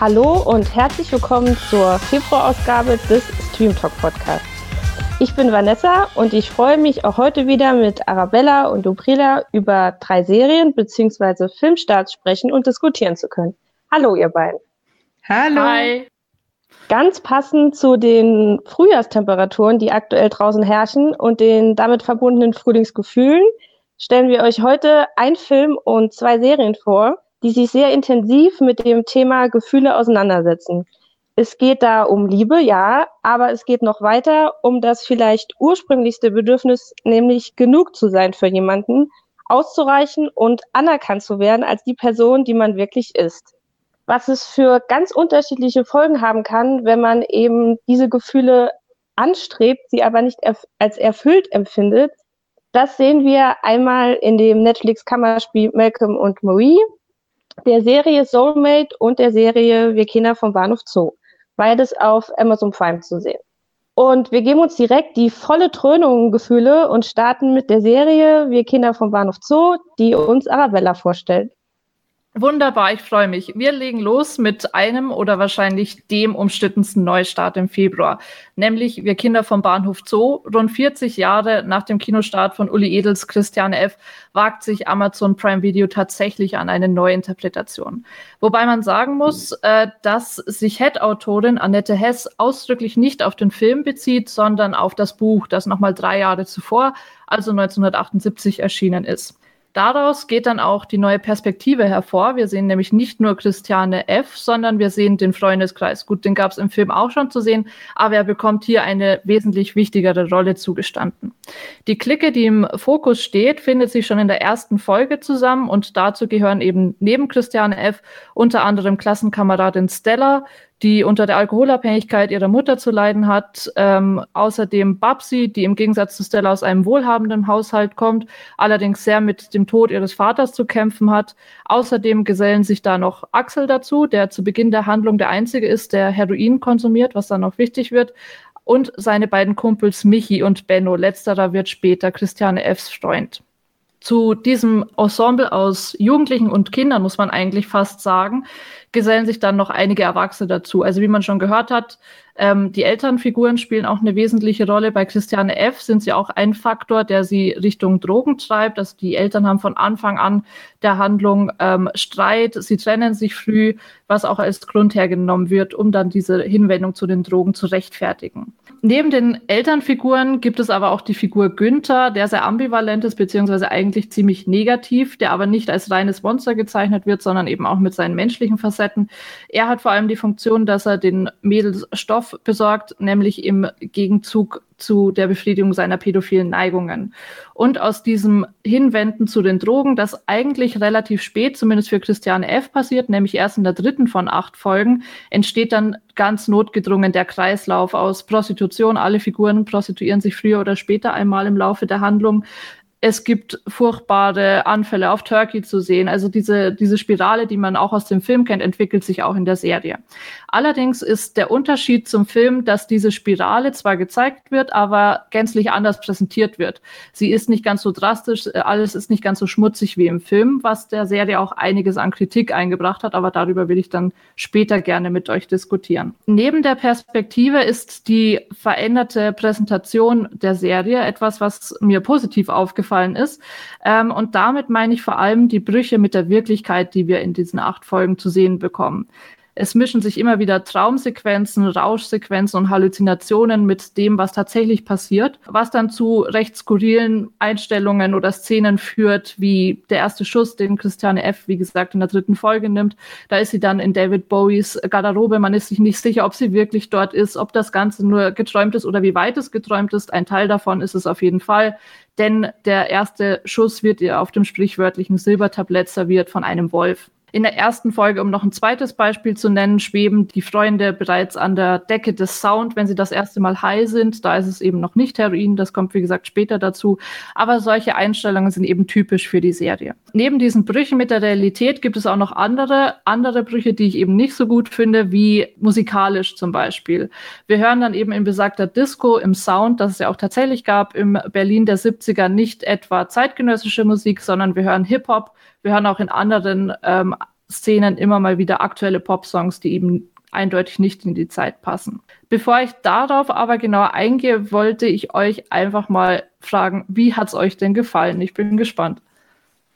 Hallo und herzlich willkommen zur Februarausgabe des Stream Talk Podcasts. Ich bin Vanessa und ich freue mich auch heute wieder mit Arabella und Ubrila über drei Serien bzw. Filmstarts sprechen und diskutieren zu können. Hallo, ihr beiden. Hallo. Hi. Ganz passend zu den Frühjahrstemperaturen, die aktuell draußen herrschen und den damit verbundenen Frühlingsgefühlen, stellen wir euch heute ein Film und zwei Serien vor, die sich sehr intensiv mit dem Thema Gefühle auseinandersetzen. Es geht da um Liebe, ja, aber es geht noch weiter um das vielleicht ursprünglichste Bedürfnis, nämlich genug zu sein für jemanden, auszureichen und anerkannt zu werden als die Person, die man wirklich ist was es für ganz unterschiedliche Folgen haben kann, wenn man eben diese Gefühle anstrebt, sie aber nicht erf als erfüllt empfindet. Das sehen wir einmal in dem Netflix-Kammerspiel Malcolm und Marie, der Serie Soulmate und der Serie Wir Kinder vom Bahnhof Zoo. Beides auf Amazon Prime zu sehen. Und wir geben uns direkt die volle Dröhnung Gefühle und starten mit der Serie Wir Kinder vom Bahnhof Zoo, die uns Arabella vorstellt. Wunderbar, ich freue mich. Wir legen los mit einem oder wahrscheinlich dem umstrittensten Neustart im Februar, nämlich Wir Kinder vom Bahnhof Zoo. Rund 40 Jahre nach dem Kinostart von Uli Edels Christiane F. wagt sich Amazon Prime Video tatsächlich an eine Neuinterpretation. Wobei man sagen muss, äh, dass sich Head-Autorin Annette Hess ausdrücklich nicht auf den Film bezieht, sondern auf das Buch, das nochmal drei Jahre zuvor, also 1978, erschienen ist. Daraus geht dann auch die neue Perspektive hervor. Wir sehen nämlich nicht nur Christiane F., sondern wir sehen den Freundeskreis. Gut, den gab es im Film auch schon zu sehen, aber er bekommt hier eine wesentlich wichtigere Rolle zugestanden. Die Clique, die im Fokus steht, findet sich schon in der ersten Folge zusammen und dazu gehören eben neben Christiane F. unter anderem Klassenkameradin Stella, die unter der Alkoholabhängigkeit ihrer Mutter zu leiden hat. Ähm, außerdem Babsi, die im Gegensatz zu Stella aus einem wohlhabenden Haushalt kommt, allerdings sehr mit dem Tod ihres Vaters zu kämpfen hat. Außerdem gesellen sich da noch Axel dazu, der zu Beginn der Handlung der Einzige ist, der Heroin konsumiert, was dann noch wichtig wird. Und seine beiden Kumpels Michi und Benno. Letzterer wird später Christiane Fs Freund zu diesem Ensemble aus Jugendlichen und Kindern, muss man eigentlich fast sagen, gesellen sich dann noch einige Erwachsene dazu. Also wie man schon gehört hat, ähm, die Elternfiguren spielen auch eine wesentliche Rolle. Bei Christiane F. sind sie auch ein Faktor, der sie Richtung Drogen treibt. Also die Eltern haben von Anfang an der Handlung ähm, Streit, sie trennen sich früh, was auch als Grund hergenommen wird, um dann diese Hinwendung zu den Drogen zu rechtfertigen. Neben den Elternfiguren gibt es aber auch die Figur Günther, der sehr ambivalent ist, beziehungsweise eigentlich ziemlich negativ, der aber nicht als reines Monster gezeichnet wird, sondern eben auch mit seinen menschlichen Facetten. Er hat vor allem die Funktion, dass er den Mädels Stoff besorgt, nämlich im Gegenzug zu der Befriedigung seiner pädophilen Neigungen. Und aus diesem Hinwenden zu den Drogen, das eigentlich relativ spät, zumindest für Christiane F. passiert, nämlich erst in der dritten von acht Folgen, entsteht dann ganz notgedrungen der Kreislauf aus Prostitution. Alle Figuren prostituieren sich früher oder später einmal im Laufe der Handlung es gibt furchtbare Anfälle auf Turkey zu sehen. Also diese, diese Spirale, die man auch aus dem Film kennt, entwickelt sich auch in der Serie. Allerdings ist der Unterschied zum Film, dass diese Spirale zwar gezeigt wird, aber gänzlich anders präsentiert wird. Sie ist nicht ganz so drastisch, äh, alles ist nicht ganz so schmutzig wie im Film, was der Serie auch einiges an Kritik eingebracht hat, aber darüber will ich dann später gerne mit euch diskutieren. Neben der Perspektive ist die veränderte Präsentation der Serie etwas, was mir positiv aufgefallen aufgefallen ist. Ähm, und damit meine ich vor allem die Brüche mit der Wirklichkeit, die wir in diesen acht Folgen zu sehen bekommen. Es mischen sich immer wieder Traumsequenzen, Rauschsequenzen und Halluzinationen mit dem, was tatsächlich passiert, was dann zu recht skurrilen Einstellungen oder Szenen führt, wie der erste Schuss, den Christiane F., wie gesagt, in der dritten Folge nimmt. Da ist sie dann in David Bowies Garderobe. Man ist sich nicht sicher, ob sie wirklich dort ist, ob das Ganze nur geträumt ist oder wie weit es geträumt ist. Ein Teil davon ist es auf jeden Fall denn der erste Schuss wird ihr auf dem sprichwörtlichen Silbertablett serviert von einem Wolf. In der ersten Folge, um noch ein zweites Beispiel zu nennen, schweben die Freunde bereits an der Decke des Sound, wenn sie das erste Mal high sind. Da ist es eben noch nicht Heroin, das kommt wie gesagt später dazu. Aber solche Einstellungen sind eben typisch für die Serie. Neben diesen Brüchen mit der Realität gibt es auch noch andere, andere Brüche, die ich eben nicht so gut finde, wie musikalisch zum Beispiel. Wir hören dann eben in besagter Disco im Sound, das es ja auch tatsächlich gab, im Berlin der 70er nicht etwa zeitgenössische Musik, sondern wir hören Hip-Hop, wir hören auch in anderen ähm, Szenen immer mal wieder aktuelle Popsongs, die eben eindeutig nicht in die Zeit passen. Bevor ich darauf aber genauer eingehe, wollte ich euch einfach mal fragen, wie hat es euch denn gefallen? Ich bin gespannt.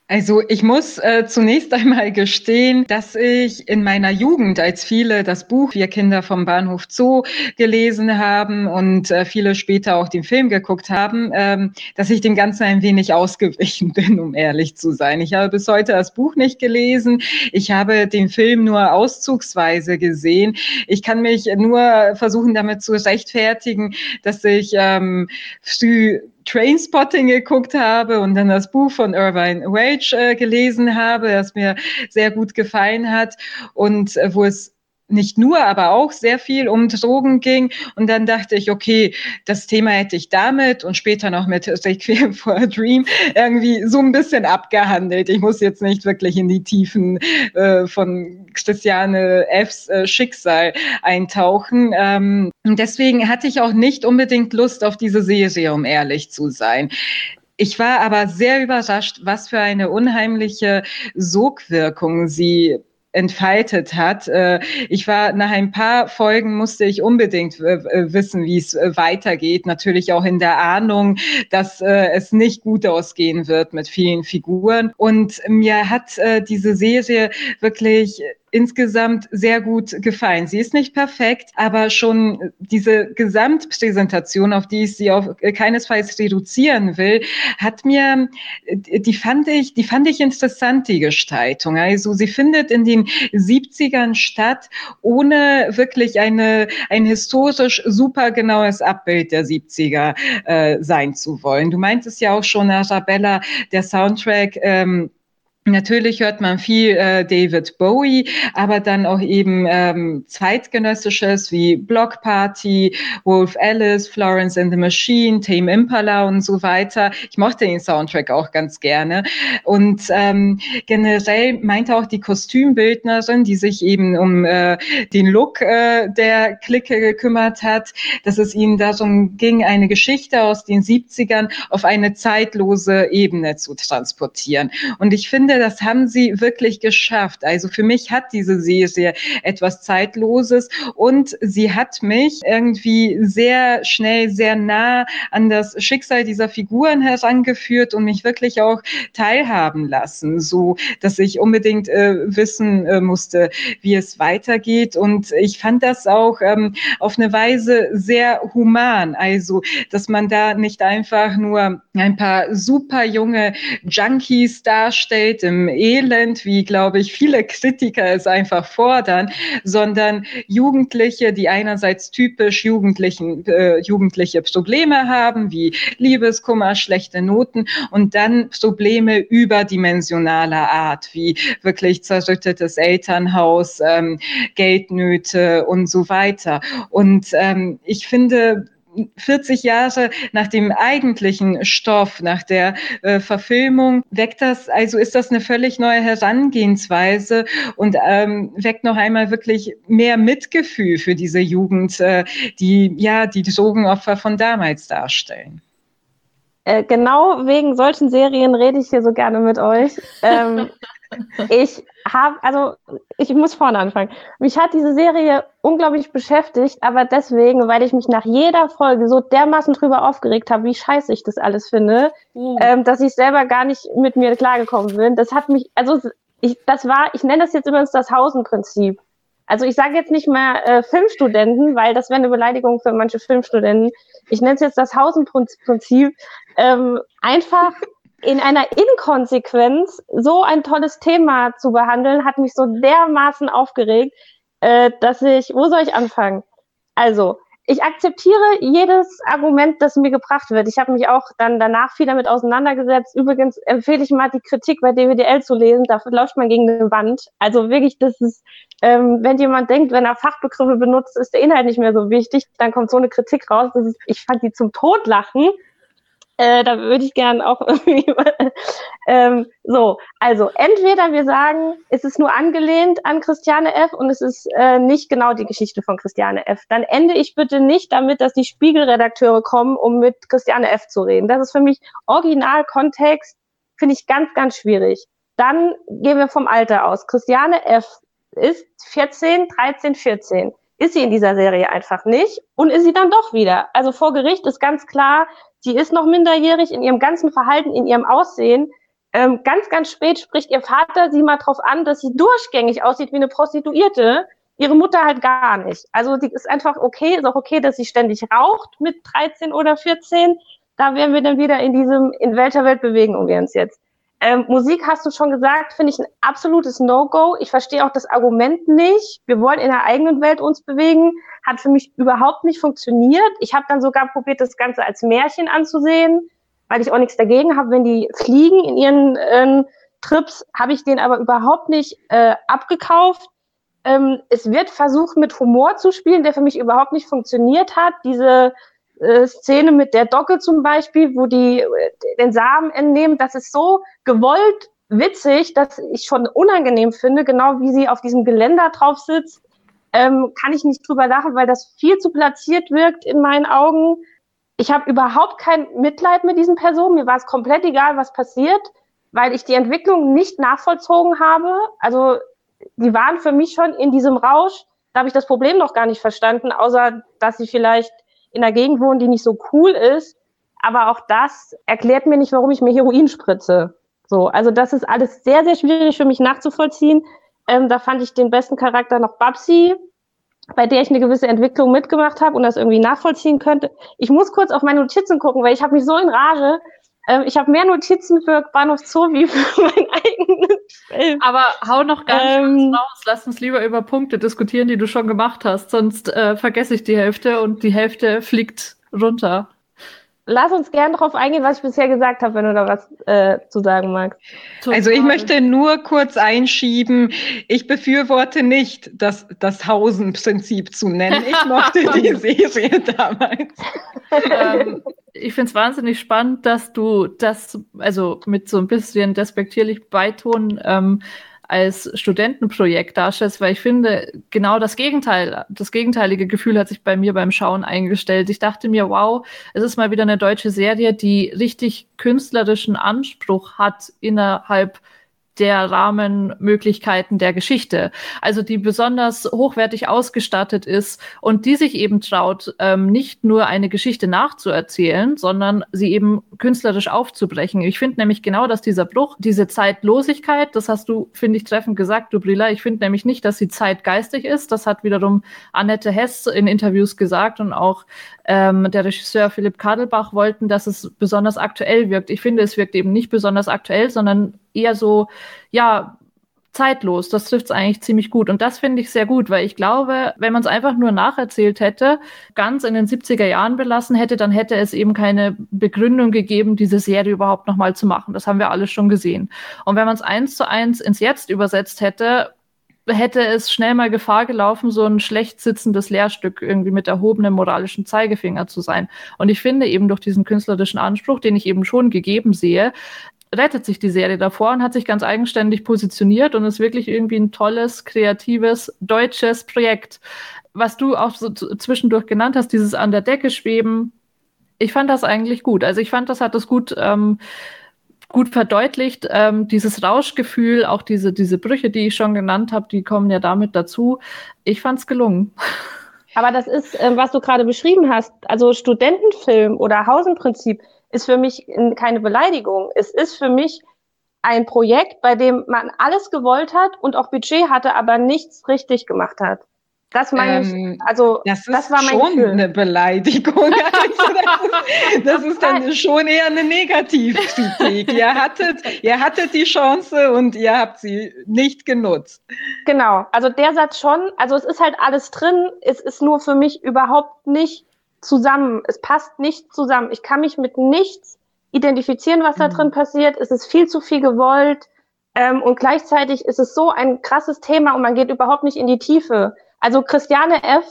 Also ich muss äh, zunächst einmal gestehen, dass ich in meiner Jugend, als viele das Buch Wir Kinder vom Bahnhof Zoo gelesen haben und äh, viele später auch den Film geguckt haben, ähm, dass ich dem Ganzen ein wenig ausgewichen bin, um ehrlich zu sein. Ich habe bis heute das Buch nicht gelesen. Ich habe den Film nur auszugsweise gesehen. Ich kann mich nur versuchen, damit zu rechtfertigen, dass ich ähm, früh Trainspotting geguckt habe und dann das Buch von Irvine Wage äh, gelesen habe, das mir sehr gut gefallen hat und äh, wo es nicht nur, aber auch sehr viel um Drogen ging. Und dann dachte ich, okay, das Thema hätte ich damit und später noch mit Requiem for a Dream irgendwie so ein bisschen abgehandelt. Ich muss jetzt nicht wirklich in die Tiefen äh, von Christiane Fs äh, Schicksal eintauchen. Ähm, deswegen hatte ich auch nicht unbedingt Lust auf diese Serie, um ehrlich zu sein. Ich war aber sehr überrascht, was für eine unheimliche Sogwirkung sie entfaltet hat. Äh, ich war nach ein paar Folgen musste ich unbedingt äh, äh, wissen, wie es weitergeht. Natürlich auch in der Ahnung, dass es nicht gut ausgehen wird mit vielen Figuren. Und mir hat diese Serie wirklich insgesamt sehr gut gefallen. Sie ist nicht perfekt, aber schon diese Gesamtpräsentation, auf die ich sie auf keinesfalls reduzieren will, hat mir, die fand ich, die fand ich interessant, die Gestaltung. Also sie findet in den 70ern statt, ohne wirklich eine, ein historisch super genaues Abbild der 70er äh, sein zu wollen. Du meintest ja auch schon, Arabella, der Soundtrack, ähm, Natürlich hört man viel äh, David Bowie, aber dann auch eben ähm, zeitgenössisches wie Block Party, Wolf Alice, Florence and the Machine, Tame Impala und so weiter. Ich mochte den Soundtrack auch ganz gerne. Und ähm, generell meinte auch die Kostümbildnerin, die sich eben um äh, den Look äh, der Clique gekümmert hat, dass es ihnen darum ging, eine Geschichte aus den 70ern auf eine zeitlose Ebene zu transportieren. Und ich finde, finde, das haben sie wirklich geschafft. Also für mich hat diese Serie etwas Zeitloses und sie hat mich irgendwie sehr schnell, sehr nah an das Schicksal dieser Figuren herangeführt und mich wirklich auch teilhaben lassen, so dass ich unbedingt äh, wissen äh, musste, wie es weitergeht. Und ich fand das auch ähm, auf eine Weise sehr human. Also, dass man da nicht einfach nur ein paar super junge Junkies darstellt im Elend, wie, glaube ich, viele Kritiker es einfach fordern, sondern Jugendliche, die einerseits typisch Jugendlichen, äh, jugendliche Probleme haben, wie Liebeskummer, schlechte Noten und dann Probleme überdimensionaler Art, wie wirklich zerrüttetes Elternhaus, ähm, Geldnöte und so weiter. Und ähm, ich finde, 40 Jahre nach dem eigentlichen Stoff, nach der äh, Verfilmung, weckt das, also ist das eine völlig neue Herangehensweise und ähm, weckt noch einmal wirklich mehr Mitgefühl für diese Jugend, äh, die ja die Drogenopfer von damals darstellen. Äh, genau wegen solchen Serien rede ich hier so gerne mit euch. Ähm, ich habe, also ich muss vorne anfangen. Mich hat diese Serie unglaublich beschäftigt, aber deswegen, weil ich mich nach jeder Folge so dermaßen drüber aufgeregt habe, wie scheiße ich das alles finde, uh. ähm, dass ich selber gar nicht mit mir klargekommen bin. Das hat mich, also ich, das war, ich nenne das jetzt übrigens das Hausenprinzip. Also ich sage jetzt nicht mehr äh, Filmstudenten, weil das wäre eine Beleidigung für manche Filmstudenten. Ich nenne es jetzt das Hausenprinzip. Ähm, einfach in einer Inkonsequenz so ein tolles Thema zu behandeln, hat mich so dermaßen aufgeregt, äh, dass ich, wo soll ich anfangen? Also, ich akzeptiere jedes Argument, das mir gebracht wird. Ich habe mich auch dann danach viel damit auseinandergesetzt. Übrigens empfehle ich mal die Kritik bei DWDL zu lesen. Dafür läuft man gegen eine Wand. Also wirklich, das ist, ähm, wenn jemand denkt, wenn er Fachbegriffe benutzt, ist der Inhalt nicht mehr so wichtig, dann kommt so eine Kritik raus. Ist, ich fand die zum Todlachen. Äh, da würde ich gern auch irgendwie. ähm, so, also entweder wir sagen, es ist nur angelehnt an Christiane F. und es ist äh, nicht genau die Geschichte von Christiane F. Dann ende ich bitte nicht damit, dass die Spiegelredakteure kommen, um mit Christiane F. zu reden. Das ist für mich Originalkontext, finde ich ganz, ganz schwierig. Dann gehen wir vom Alter aus. Christiane F. ist 14, 13, 14. Ist sie in dieser Serie einfach nicht und ist sie dann doch wieder. Also vor Gericht ist ganz klar, sie ist noch minderjährig in ihrem ganzen Verhalten, in ihrem Aussehen. Ähm, ganz, ganz spät spricht ihr Vater sie mal drauf an, dass sie durchgängig aussieht wie eine Prostituierte. Ihre Mutter halt gar nicht. Also sie ist einfach okay, ist auch okay, dass sie ständig raucht mit 13 oder 14. Da wären wir dann wieder in diesem, in welcher Welt bewegen wir uns jetzt? Ähm, Musik hast du schon gesagt, finde ich ein absolutes No-Go. Ich verstehe auch das Argument nicht. Wir wollen in der eigenen Welt uns bewegen. Hat für mich überhaupt nicht funktioniert. Ich habe dann sogar probiert, das Ganze als Märchen anzusehen, weil ich auch nichts dagegen habe, wenn die fliegen in ihren äh, Trips, habe ich den aber überhaupt nicht äh, abgekauft. Ähm, es wird versucht, mit Humor zu spielen, der für mich überhaupt nicht funktioniert hat. Diese äh, Szene mit der Docke zum Beispiel, wo die äh, den Samen entnehmen, das ist so gewollt witzig, dass ich schon unangenehm finde, genau wie sie auf diesem Geländer drauf sitzt, ähm, kann ich nicht drüber lachen, weil das viel zu platziert wirkt in meinen Augen. Ich habe überhaupt kein Mitleid mit diesen Personen. Mir war es komplett egal, was passiert, weil ich die Entwicklung nicht nachvollzogen habe. Also die waren für mich schon in diesem Rausch. Da habe ich das Problem noch gar nicht verstanden, außer dass sie vielleicht in einer Gegend wohnen, die nicht so cool ist. Aber auch das erklärt mir nicht, warum ich mir Heroin spritze. So, also das ist alles sehr, sehr schwierig für mich nachzuvollziehen. Ähm, da fand ich den besten Charakter noch Babsi, bei der ich eine gewisse Entwicklung mitgemacht habe und das irgendwie nachvollziehen könnte. Ich muss kurz auf meine Notizen gucken, weil ich habe mich so in Rage. Ähm, ich habe mehr Notizen für Bahnhof Zoo wie für meinen eigenen Film. Aber hau noch ganz ähm, raus. Lass uns lieber über Punkte diskutieren, die du schon gemacht hast. Sonst äh, vergesse ich die Hälfte und die Hälfte fliegt runter. Lass uns gerne darauf eingehen, was ich bisher gesagt habe, wenn du da was äh, zu sagen magst. Also ich möchte nur kurz einschieben, ich befürworte nicht, das, das Hausen-Prinzip zu nennen. Ich mochte die Serie damals. ähm, ich finde es wahnsinnig spannend, dass du das, also mit so ein bisschen despektierlich Beiton, ähm, als Studentenprojekt darstellst, weil ich finde, genau das Gegenteil, das gegenteilige Gefühl hat sich bei mir beim Schauen eingestellt. Ich dachte mir, wow, es ist mal wieder eine deutsche Serie, die richtig künstlerischen Anspruch hat innerhalb der Rahmenmöglichkeiten der Geschichte. Also die besonders hochwertig ausgestattet ist und die sich eben traut, ähm, nicht nur eine Geschichte nachzuerzählen, sondern sie eben künstlerisch aufzubrechen. Ich finde nämlich genau, dass dieser Bruch, diese Zeitlosigkeit, das hast du, finde ich, treffend gesagt, du Brilla, ich finde nämlich nicht, dass sie zeitgeistig ist. Das hat wiederum Annette Hess in Interviews gesagt und auch ähm, der Regisseur Philipp Kadelbach wollten, dass es besonders aktuell wirkt. Ich finde, es wirkt eben nicht besonders aktuell, sondern eher so, ja, zeitlos. Das trifft es eigentlich ziemlich gut. Und das finde ich sehr gut, weil ich glaube, wenn man es einfach nur nacherzählt hätte, ganz in den 70er Jahren belassen hätte, dann hätte es eben keine Begründung gegeben, diese Serie überhaupt nochmal zu machen. Das haben wir alle schon gesehen. Und wenn man es eins zu eins ins Jetzt übersetzt hätte, hätte es schnell mal Gefahr gelaufen, so ein schlecht sitzendes Lehrstück irgendwie mit erhobenem moralischen Zeigefinger zu sein. Und ich finde eben durch diesen künstlerischen Anspruch, den ich eben schon gegeben sehe, rettet sich die Serie davor und hat sich ganz eigenständig positioniert und ist wirklich irgendwie ein tolles, kreatives, deutsches Projekt. Was du auch so zwischendurch genannt hast, dieses an der Decke schweben, ich fand das eigentlich gut. Also ich fand, das hat das gut ähm, gut verdeutlicht. Ähm, dieses Rauschgefühl, auch diese, diese Brüche, die ich schon genannt habe, die kommen ja damit dazu. Ich fand es gelungen. Aber das ist, äh, was du gerade beschrieben hast, also Studentenfilm oder Hausenprinzip ist für mich keine Beleidigung. Es ist für mich ein Projekt, bei dem man alles gewollt hat und auch Budget hatte, aber nichts richtig gemacht hat. Das meine ähm, ich, also das, das war schon Gefühl. eine Beleidigung. Also das, ist, das ist dann schon eher eine Negativkritik. ihr hattet, ihr hattet die Chance und ihr habt sie nicht genutzt. Genau, also der Satz schon, also es ist halt alles drin, es ist nur für mich überhaupt nicht zusammen. Es passt nicht zusammen. Ich kann mich mit nichts identifizieren, was da mhm. drin passiert. Es ist viel zu viel gewollt. Ähm, und gleichzeitig ist es so ein krasses Thema und man geht überhaupt nicht in die Tiefe. Also Christiane F.,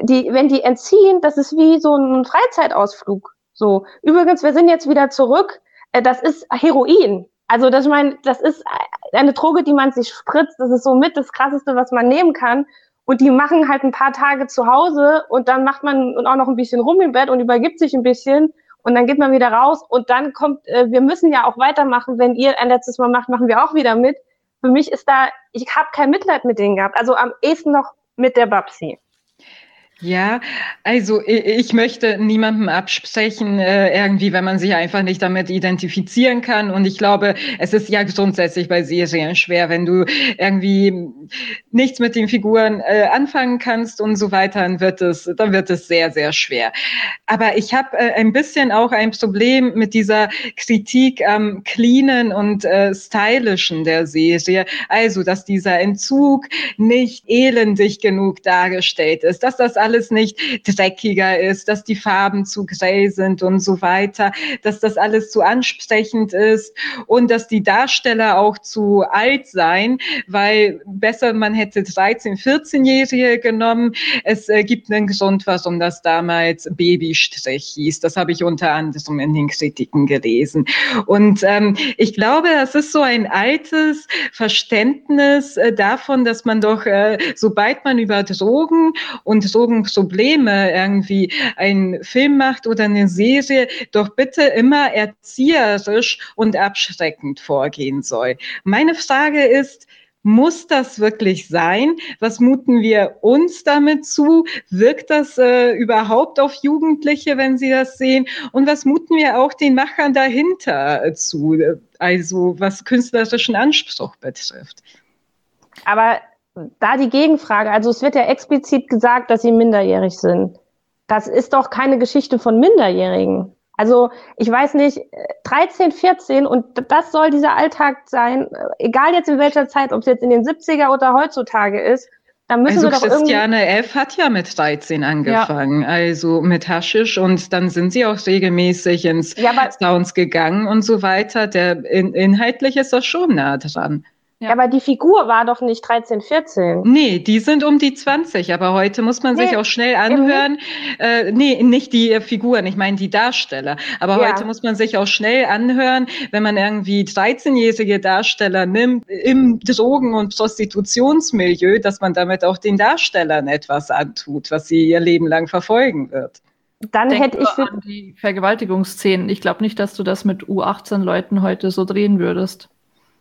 die, wenn die entziehen, das ist wie so ein Freizeitausflug. So. Übrigens, wir sind jetzt wieder zurück. Äh, das ist Heroin. Also, das, ich meine, das ist eine Droge, die man sich spritzt. Das ist so mit das Krasseste, was man nehmen kann. Und die machen halt ein paar Tage zu Hause und dann macht man auch noch ein bisschen rum im Bett und übergibt sich ein bisschen und dann geht man wieder raus und dann kommt, äh, wir müssen ja auch weitermachen, wenn ihr ein letztes Mal macht, machen wir auch wieder mit. Für mich ist da, ich habe kein Mitleid mit denen gehabt, also am ehesten noch mit der Babsi. Ja, also ich möchte niemandem absprechen, äh, irgendwie, wenn man sich einfach nicht damit identifizieren kann. Und ich glaube, es ist ja grundsätzlich bei Serien schwer, wenn du irgendwie nichts mit den Figuren äh, anfangen kannst und so weiter, dann wird es, dann wird es sehr, sehr schwer. Aber ich habe äh, ein bisschen auch ein Problem mit dieser Kritik am cleanen und stylischen der Serie. Also, dass dieser Entzug nicht elendig genug dargestellt ist, dass das alles alles nicht dreckiger ist, dass die Farben zu grell sind und so weiter, dass das alles zu ansprechend ist und dass die Darsteller auch zu alt seien, weil besser man hätte 13-, 14-Jährige genommen. Es äh, gibt einen Grund, warum das damals Babystrich hieß. Das habe ich unter anderem in den Kritiken gelesen. Und ähm, ich glaube, das ist so ein altes Verständnis äh, davon, dass man doch, äh, sobald man über Drogen und Drogen Probleme irgendwie einen Film macht oder eine Serie, doch bitte immer erzieherisch und abschreckend vorgehen soll. Meine Frage ist, muss das wirklich sein? Was muten wir uns damit zu? Wirkt das äh, überhaupt auf Jugendliche, wenn sie das sehen? Und was muten wir auch den Machern dahinter äh, zu? Also was künstlerischen Anspruch betrifft. Aber da die Gegenfrage, also es wird ja explizit gesagt, dass sie minderjährig sind. Das ist doch keine Geschichte von Minderjährigen. Also ich weiß nicht, 13, 14 und das soll dieser Alltag sein, egal jetzt in welcher Zeit, ob es jetzt in den 70er oder heutzutage ist. Dann müssen also wir doch Christiane F. hat ja mit 13 angefangen, ja. also mit Haschisch und dann sind sie auch regelmäßig ins ja, Sounds gegangen und so weiter. Der in, inhaltlich ist das schon nah dran. Ja. Aber die Figur war doch nicht 13, 14. Nee, die sind um die 20, aber heute muss man nee, sich auch schnell anhören. Äh, nee, nicht die Figuren, ich meine die Darsteller. Aber ja. heute muss man sich auch schnell anhören, wenn man irgendwie 13-jährige Darsteller nimmt im Drogen- und Prostitutionsmilieu, dass man damit auch den Darstellern etwas antut, was sie ihr Leben lang verfolgen wird. Dann Denk hätte ich für die Vergewaltigungsszenen. Ich glaube nicht, dass du das mit U18 Leuten heute so drehen würdest.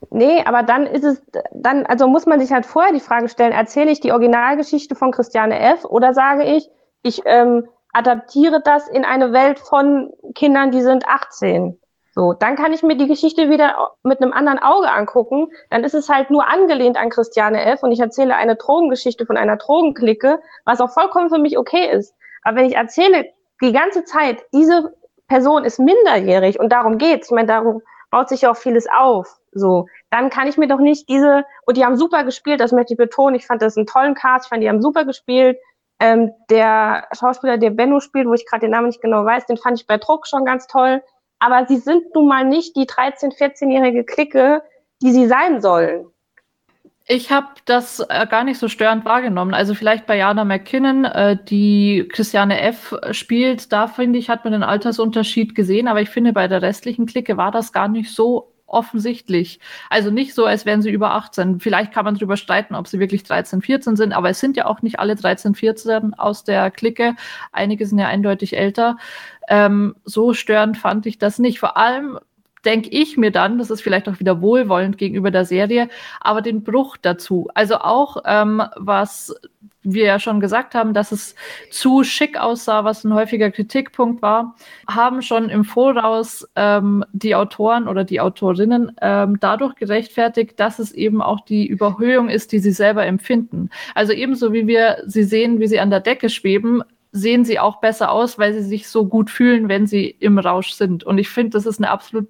Nee, aber dann ist es, dann, also muss man sich halt vorher die Frage stellen, erzähle ich die Originalgeschichte von Christiane F. oder sage ich, ich ähm, adaptiere das in eine Welt von Kindern, die sind 18. So, dann kann ich mir die Geschichte wieder mit einem anderen Auge angucken. Dann ist es halt nur angelehnt an Christiane F. und ich erzähle eine Drogengeschichte von einer Drogenklicke, was auch vollkommen für mich okay ist. Aber wenn ich erzähle die ganze Zeit, diese Person ist minderjährig und darum geht's, ich meine, darum baut sich ja auch vieles auf. So, dann kann ich mir doch nicht diese, und die haben super gespielt, das möchte ich betonen, ich fand das einen tollen Cast, ich fand, die haben super gespielt. Ähm, der Schauspieler, der Benno spielt, wo ich gerade den Namen nicht genau weiß, den fand ich bei Druck schon ganz toll. Aber sie sind nun mal nicht die 13-, 14-jährige Clique, die sie sein sollen. Ich habe das äh, gar nicht so störend wahrgenommen. Also vielleicht bei Jana McKinnon, äh, die Christiane F. spielt, da finde ich, hat man den Altersunterschied gesehen, aber ich finde, bei der restlichen Clique war das gar nicht so offensichtlich. Also nicht so, als wären sie über 18. Vielleicht kann man darüber streiten, ob sie wirklich 13, 14 sind, aber es sind ja auch nicht alle 13, 14 aus der Clique. Einige sind ja eindeutig älter. Ähm, so störend fand ich das nicht. Vor allem denke ich mir dann, das ist vielleicht auch wieder wohlwollend gegenüber der Serie, aber den Bruch dazu. Also auch, ähm, was wir ja schon gesagt haben, dass es zu schick aussah, was ein häufiger Kritikpunkt war, haben schon im Voraus ähm, die Autoren oder die Autorinnen ähm, dadurch gerechtfertigt, dass es eben auch die Überhöhung ist, die sie selber empfinden. Also ebenso wie wir sie sehen, wie sie an der Decke schweben, sehen sie auch besser aus, weil sie sich so gut fühlen, wenn sie im Rausch sind. Und ich finde, das ist eine absolut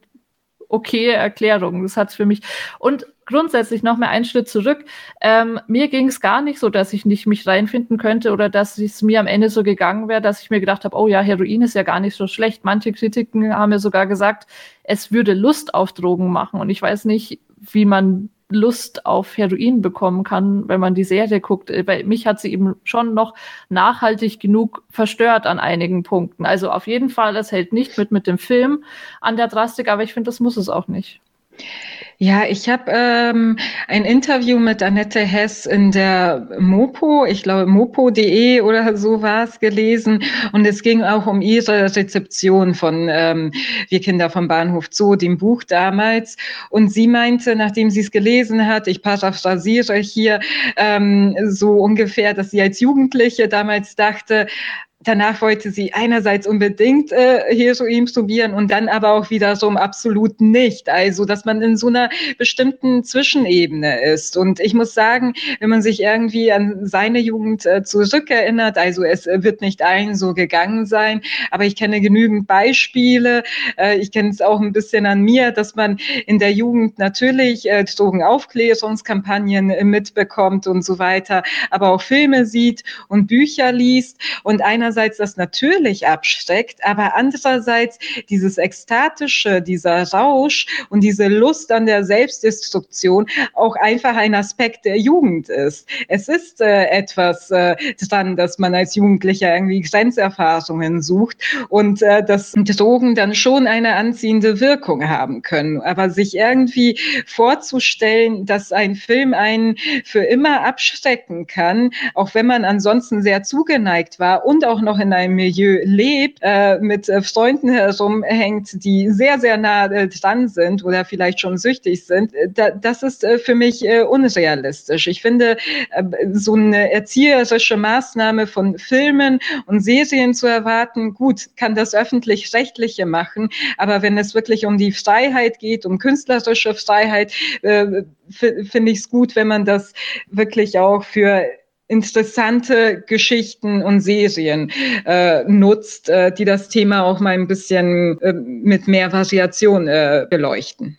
okaye Erklärung. Das hat's für mich. Und grundsätzlich noch mal einen Schritt zurück. Ähm, mir ging es gar nicht so, dass ich nicht mich reinfinden könnte oder dass es mir am Ende so gegangen wäre, dass ich mir gedacht habe, oh ja, Heroin ist ja gar nicht so schlecht. Manche Kritiken haben mir sogar gesagt, es würde Lust auf Drogen machen. Und ich weiß nicht, wie man Lust auf Heroin bekommen kann, wenn man die Serie guckt. Äh, weil mich hat sie eben schon noch nachhaltig genug verstört an einigen Punkten. Also auf jeden Fall, das hält nicht mit mit dem Film an der Drastik, aber ich finde, das muss es auch nicht. Ja, ich habe ähm, ein Interview mit Annette Hess in der Mopo, ich glaube mopo.de oder so war es gelesen. Und es ging auch um ihre Rezeption von ähm, Wir Kinder vom Bahnhof Zoo, dem Buch damals. Und sie meinte, nachdem sie es gelesen hat, ich paraphrasiere hier ähm, so ungefähr, dass sie als Jugendliche damals dachte, danach wollte sie einerseits unbedingt äh, Heroin probieren und dann aber auch wiederum absolut nicht. Also, dass man in so einer bestimmten Zwischenebene ist. Und ich muss sagen, wenn man sich irgendwie an seine Jugend äh, zurückerinnert, also es äh, wird nicht allen so gegangen sein, aber ich kenne genügend Beispiele. Äh, ich kenne es auch ein bisschen an mir, dass man in der Jugend natürlich äh, Drogenaufklärungskampagnen äh, mitbekommt und so weiter, aber auch Filme sieht und Bücher liest und einer einerseits das natürlich abschreckt, aber andererseits dieses Ekstatische, dieser Rausch und diese Lust an der Selbstdestruktion auch einfach ein Aspekt der Jugend ist. Es ist äh, etwas äh, dran, dass man als Jugendlicher irgendwie Grenzerfahrungen sucht und äh, dass Drogen dann schon eine anziehende Wirkung haben können. Aber sich irgendwie vorzustellen, dass ein Film einen für immer abschrecken kann, auch wenn man ansonsten sehr zugeneigt war und auch auch noch in einem Milieu lebt, äh, mit äh, Freunden herumhängt, die sehr, sehr nah äh, dran sind oder vielleicht schon süchtig sind, äh, da, das ist für mich unrealistisch. Ich finde, so eine erzieherische Maßnahme von Filmen und Serien zu erwarten, gut, kann das öffentlich-rechtliche machen, aber wenn es wirklich um die Freiheit geht, um künstlerische Freiheit, finde ich es gut, wenn man das wirklich auch für interessante Geschichten und Serien äh, nutzt, äh, die das Thema auch mal ein bisschen äh, mit mehr Variation äh, beleuchten.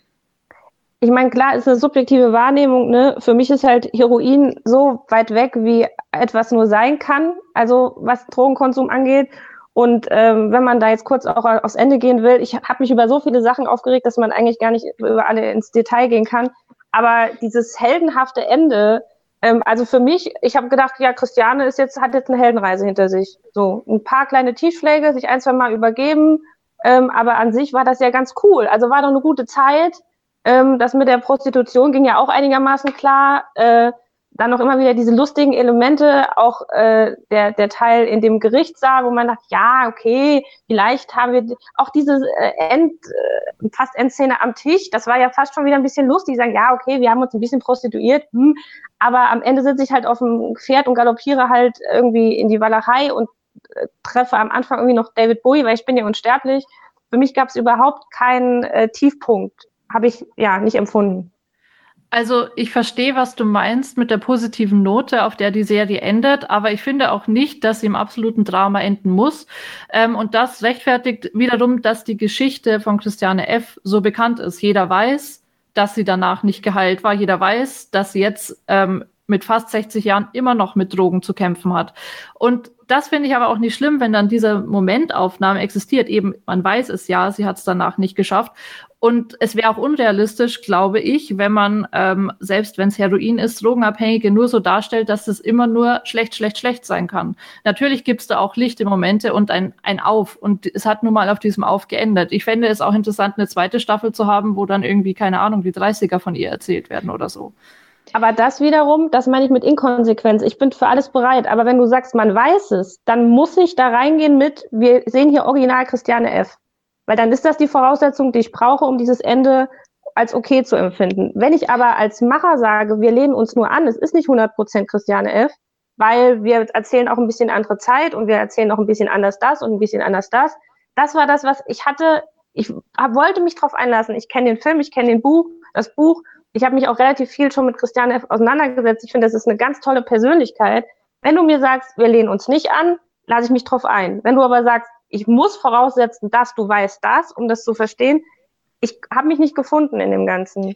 Ich meine, klar ist eine subjektive Wahrnehmung. Ne? Für mich ist halt Heroin so weit weg, wie etwas nur sein kann, also was Drogenkonsum angeht. Und ähm, wenn man da jetzt kurz auch aufs Ende gehen will, ich habe mich über so viele Sachen aufgeregt, dass man eigentlich gar nicht über alle ins Detail gehen kann. Aber dieses heldenhafte Ende, ähm, also für mich, ich habe gedacht, ja, Christiane ist jetzt, hat jetzt eine Heldenreise hinter sich. So ein paar kleine Tiefschläge, sich ein, zwei Mal übergeben. Ähm, aber an sich war das ja ganz cool. Also war doch eine gute Zeit. Ähm, das mit der Prostitution ging ja auch einigermaßen klar. Äh, dann noch immer wieder diese lustigen Elemente, auch äh, der, der Teil in dem Gerichtssaal, wo man dachte, ja, okay, vielleicht haben wir auch diese äh, End, äh, fast Endszene am Tisch, das war ja fast schon wieder ein bisschen lustig, sagen, ja, okay, wir haben uns ein bisschen prostituiert, hm, aber am Ende sitze ich halt auf dem Pferd und galoppiere halt irgendwie in die Walachei und äh, treffe am Anfang irgendwie noch David Bowie, weil ich bin ja unsterblich. Für mich gab es überhaupt keinen äh, Tiefpunkt, habe ich ja nicht empfunden. Also ich verstehe, was du meinst mit der positiven Note, auf der die Serie endet, aber ich finde auch nicht, dass sie im absoluten Drama enden muss. Ähm, und das rechtfertigt wiederum, dass die Geschichte von Christiane F. so bekannt ist. Jeder weiß, dass sie danach nicht geheilt war. Jeder weiß, dass sie jetzt ähm, mit fast 60 Jahren immer noch mit Drogen zu kämpfen hat. Und das finde ich aber auch nicht schlimm, wenn dann diese Momentaufnahme existiert. Eben, man weiß es ja, sie hat es danach nicht geschafft. Und es wäre auch unrealistisch, glaube ich, wenn man, ähm, selbst wenn es Heroin ist, Drogenabhängige nur so darstellt, dass es immer nur schlecht, schlecht, schlecht sein kann. Natürlich gibt es da auch lichte Momente und ein, ein Auf. Und es hat nun mal auf diesem Auf geändert. Ich fände es auch interessant, eine zweite Staffel zu haben, wo dann irgendwie, keine Ahnung, die 30er von ihr erzählt werden oder so. Aber das wiederum, das meine ich mit Inkonsequenz. Ich bin für alles bereit. Aber wenn du sagst, man weiß es, dann muss ich da reingehen mit, wir sehen hier original Christiane F. Weil dann ist das die Voraussetzung, die ich brauche, um dieses Ende als okay zu empfinden. Wenn ich aber als Macher sage, wir lehnen uns nur an, es ist nicht 100% Christiane F., weil wir erzählen auch ein bisschen andere Zeit und wir erzählen auch ein bisschen anders das und ein bisschen anders das. Das war das, was ich hatte. Ich wollte mich drauf einlassen. Ich kenne den Film, ich kenne den Buch, das Buch. Ich habe mich auch relativ viel schon mit Christiane F. auseinandergesetzt. Ich finde, das ist eine ganz tolle Persönlichkeit. Wenn du mir sagst, wir lehnen uns nicht an, lasse ich mich drauf ein. Wenn du aber sagst, ich muss voraussetzen, dass du weißt das, um das zu verstehen. Ich habe mich nicht gefunden in dem Ganzen.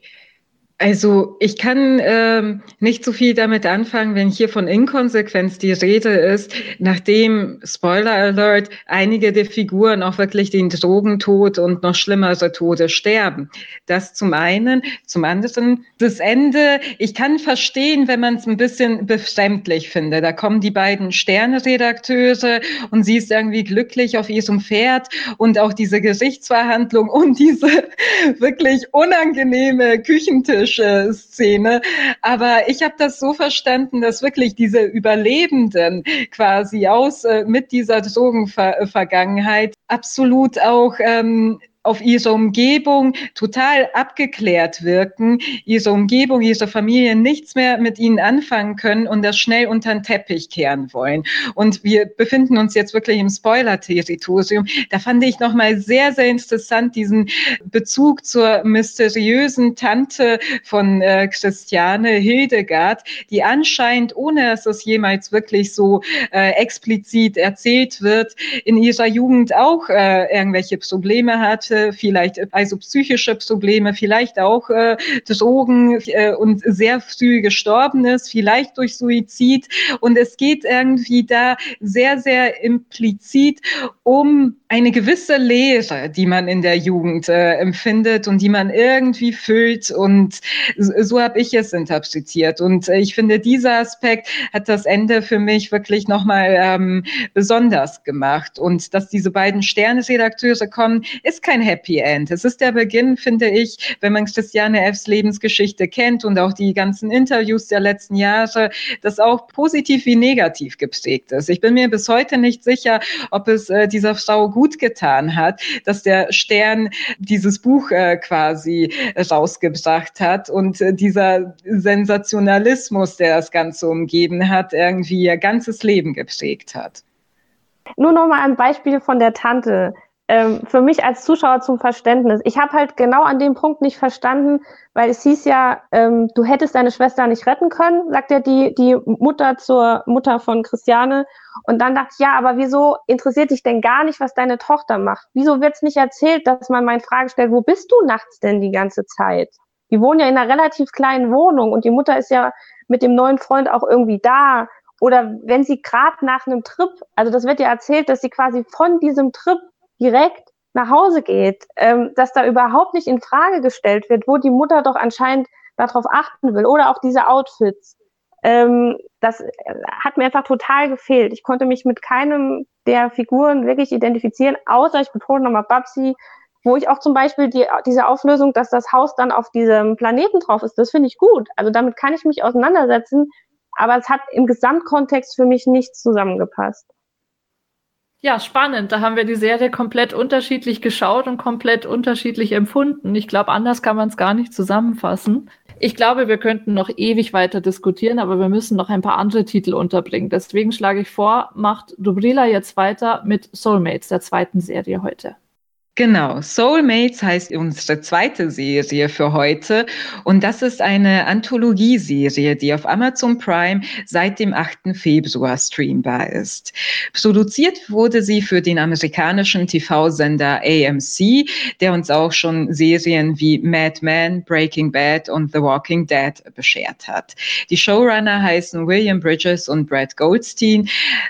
Also ich kann ähm, nicht so viel damit anfangen, wenn hier von Inkonsequenz die Rede ist, nachdem, Spoiler Alert, einige der Figuren auch wirklich den Drogentod und noch schlimmere Tode sterben. Das zum einen. Zum anderen, das Ende, ich kann verstehen, wenn man es ein bisschen befremdlich findet. Da kommen die beiden Sternredakteure und sie ist irgendwie glücklich auf ihrem Pferd und auch diese Gerichtsverhandlung und diese wirklich unangenehme Küchentisch politische Szene. Aber ich habe das so verstanden, dass wirklich diese Überlebenden quasi aus äh, mit dieser Drogenvergangenheit absolut auch ähm, auf ihre Umgebung total abgeklärt wirken, ihre Umgebung, ihre Familie nichts mehr mit ihnen anfangen können und das schnell unter den Teppich kehren wollen. Und wir befinden uns jetzt wirklich im Spoiler-Territorium. Da fand ich nochmal sehr, sehr interessant diesen Bezug zur mysteriösen Tante von äh, Christiane Hildegard, die anscheinend, ohne dass es jemals wirklich so äh, explizit erzählt wird, in ihrer Jugend auch äh, irgendwelche Probleme hatte, vielleicht also psychische Probleme, vielleicht auch äh, Drogen äh, und sehr früh gestorben ist, vielleicht durch Suizid. Und es geht irgendwie da sehr, sehr implizit um eine gewisse Lehre, die man in der Jugend äh, empfindet und die man irgendwie füllt. Und so, habe ich es interpretiert. Und äh, ich finde, dieser Aspekt hat das Ende für mich wirklich nochmal ähm, besonders gemacht. Und dass diese beiden Sterne-Redakteure kommen, ist kein Happy End. Es ist der Beginn, finde ich, wenn man Christiane F's Lebensgeschichte kennt und auch die ganzen Interviews der letzten Jahre, das auch positiv wie negativ geprägt ist. Ich bin mir bis heute nicht sicher, ob es äh, dieser Frau gut getan hat, dass der Stern dieses Buch äh, quasi rausgebracht hat und äh, dieser Sensationalismus, der das Ganze umgeben hat, irgendwie ihr ganzes Leben geprägt hat. Nur noch mal ein Beispiel von der Tante ähm, für mich als Zuschauer zum Verständnis. Ich habe halt genau an dem Punkt nicht verstanden, weil es hieß ja, ähm, du hättest deine Schwester nicht retten können, sagt ja die, die Mutter zur Mutter von Christiane. Und dann dachte ich, ja, aber wieso interessiert dich denn gar nicht, was deine Tochter macht? Wieso wird es nicht erzählt, dass man meine Frage stellt, wo bist du nachts denn die ganze Zeit? Die wohnen ja in einer relativ kleinen Wohnung und die Mutter ist ja mit dem neuen Freund auch irgendwie da. Oder wenn sie gerade nach einem Trip, also das wird ja erzählt, dass sie quasi von diesem Trip direkt nach Hause geht, ähm, dass da überhaupt nicht in Frage gestellt wird, wo die Mutter doch anscheinend darauf achten will oder auch diese Outfits. Ähm, das hat mir einfach total gefehlt. Ich konnte mich mit keinem der Figuren wirklich identifizieren, außer ich betone nochmal Babsi, wo ich auch zum Beispiel die, diese Auflösung, dass das Haus dann auf diesem Planeten drauf ist, das finde ich gut. Also damit kann ich mich auseinandersetzen, aber es hat im Gesamtkontext für mich nicht zusammengepasst. Ja, spannend. Da haben wir die Serie komplett unterschiedlich geschaut und komplett unterschiedlich empfunden. Ich glaube, anders kann man es gar nicht zusammenfassen. Ich glaube, wir könnten noch ewig weiter diskutieren, aber wir müssen noch ein paar andere Titel unterbringen. Deswegen schlage ich vor, macht Dubrila jetzt weiter mit Soulmates, der zweiten Serie heute. Genau, Soulmates heißt unsere zweite Serie für heute und das ist eine Anthologieserie, die auf Amazon Prime seit dem 8. Februar streambar ist. Produziert wurde sie für den amerikanischen TV-Sender AMC, der uns auch schon Serien wie Mad Men, Breaking Bad und The Walking Dead beschert hat. Die Showrunner heißen William Bridges und Brad Goldstein.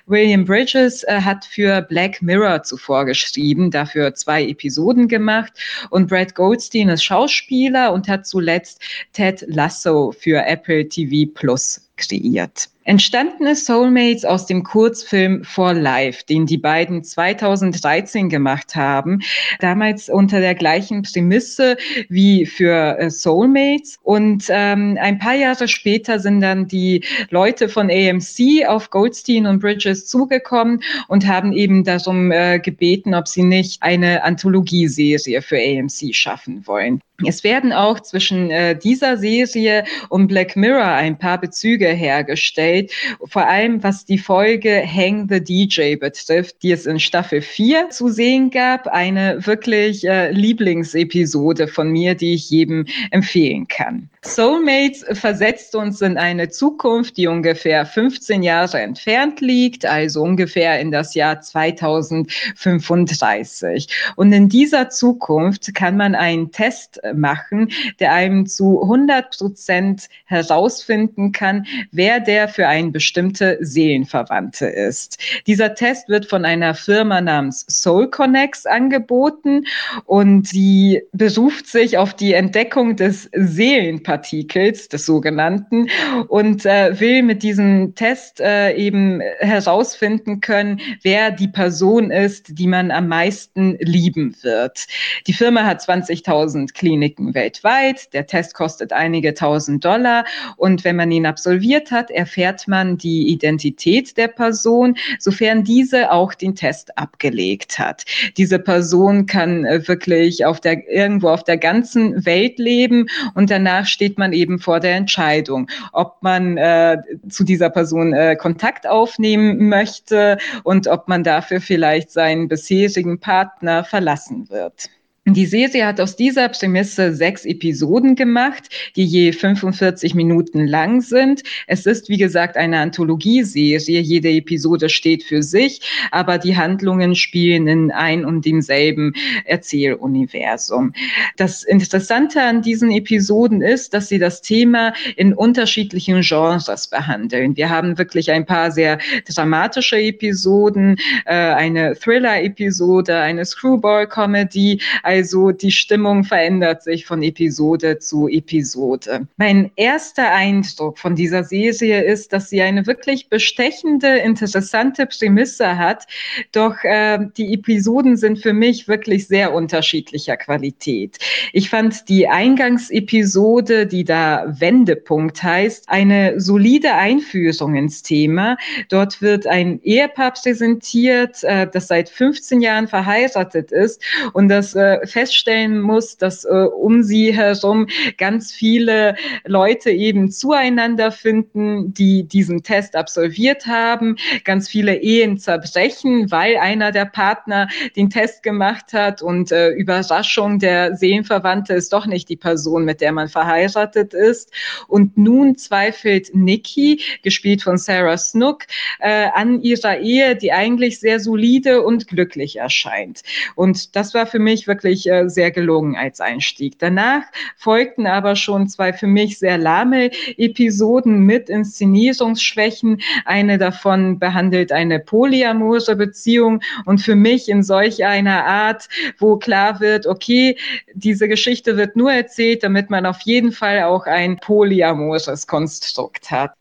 William Bridges äh, hat für Black Mirror zuvor geschrieben, dafür zwei Episoden gemacht. Und Brad Goldstein ist Schauspieler und hat zuletzt Ted Lasso für Apple TV Plus kreiert. Entstanden ist Soulmates aus dem Kurzfilm For Life, den die beiden 2013 gemacht haben. Damals unter der gleichen Prämisse wie für äh, Soulmates. Und ähm, ein paar Jahre später sind dann die Leute von AMC auf Goldstein und Bridges zugekommen und haben eben darum äh, gebeten, ob sie nicht eine Anthologieserie für AMC schaffen wollen. Es werden auch zwischen äh, dieser Serie und Black Mirror ein paar Bezüge Folge hergestellt, vor allem was die Folge Hang the DJ betrifft, die es in Staffel 4 zu sehen gab. Eine wirklich äh, Lieblingsepisode von mir, die ich jedem empfehlen kann. Soulmates versetzt uns in eine Zukunft, die ungefähr 15 Jahre entfernt liegt, also ungefähr in das Jahr 2035. Und in dieser Zukunft kann man einen Test machen, der einem zu 100 Prozent herausfinden kann, wer der für eine bestimmte Seelenverwandte ist. Dieser Test wird von einer Firma namens Soul Connects angeboten und sie beruft sich auf die Entdeckung des Seelenpartikels, des sogenannten, und äh, will mit diesem Test äh, eben herausfinden können, wer die Person ist, die man am meisten lieben wird. Die Firma hat 20.000 Kliniken weltweit. Der Test kostet einige tausend Dollar. Und wenn man ihn absolviert hat, erfährt man die Identität der Person, sofern diese auch den Test abgelegt hat. Diese Person kann äh, wirklich auf der, irgendwo auf der ganzen Welt leben und danach steht man eben vor der Entscheidung, ob man äh, zu dieser Person äh, Kontakt aufnehmen möchte und ob man dafür vielleicht seinen bisherigen Partner verlassen wird. Die Serie hat aus dieser Prämisse sechs Episoden gemacht, die je 45 Minuten lang sind. Es ist, wie gesagt, eine Anthologieserie. Jede Episode steht für sich, aber die Handlungen spielen in ein und demselben Erzähluniversum. Das Interessante an diesen Episoden ist, dass sie das Thema in unterschiedlichen Genres behandeln. Wir haben wirklich ein paar sehr dramatische Episoden, äh, eine Thriller-Episode, eine Screwball-Comedy, also die Stimmung verändert sich von Episode zu Episode. Mein erster Eindruck von dieser Serie ist, dass sie eine wirklich bestechende, interessante Prämisse hat. Doch äh, die Episoden sind für mich wirklich sehr unterschiedlicher Qualität. Ich fand die Eingangsepisode, die da Wendepunkt heißt, eine solide Einführung ins Thema. Dort wird ein Ehepaar präsentiert, äh, das seit 15 Jahren verheiratet ist und das äh, feststellen muss, dass äh, um sie herum ganz viele Leute eben zueinander finden, die diesen Test absolviert haben, ganz viele Ehen zerbrechen, weil einer der Partner den Test gemacht hat und äh, Überraschung, der Seelenverwandte ist doch nicht die Person, mit der man verheiratet ist. Und nun zweifelt Nikki, gespielt von Sarah Snook, äh, an ihrer Ehe, die eigentlich sehr solide und glücklich erscheint. Und das war für mich wirklich wirklich äh, sehr gelungen als Einstieg. Danach folgten aber schon zwei für mich sehr lahme Episoden mit Inszenierungsschwächen. Eine davon behandelt eine polyamore Beziehung und für mich in solch einer Art, wo klar wird, okay, diese Geschichte wird nur erzählt, damit man auf jeden Fall auch ein polyamores Konstrukt hat.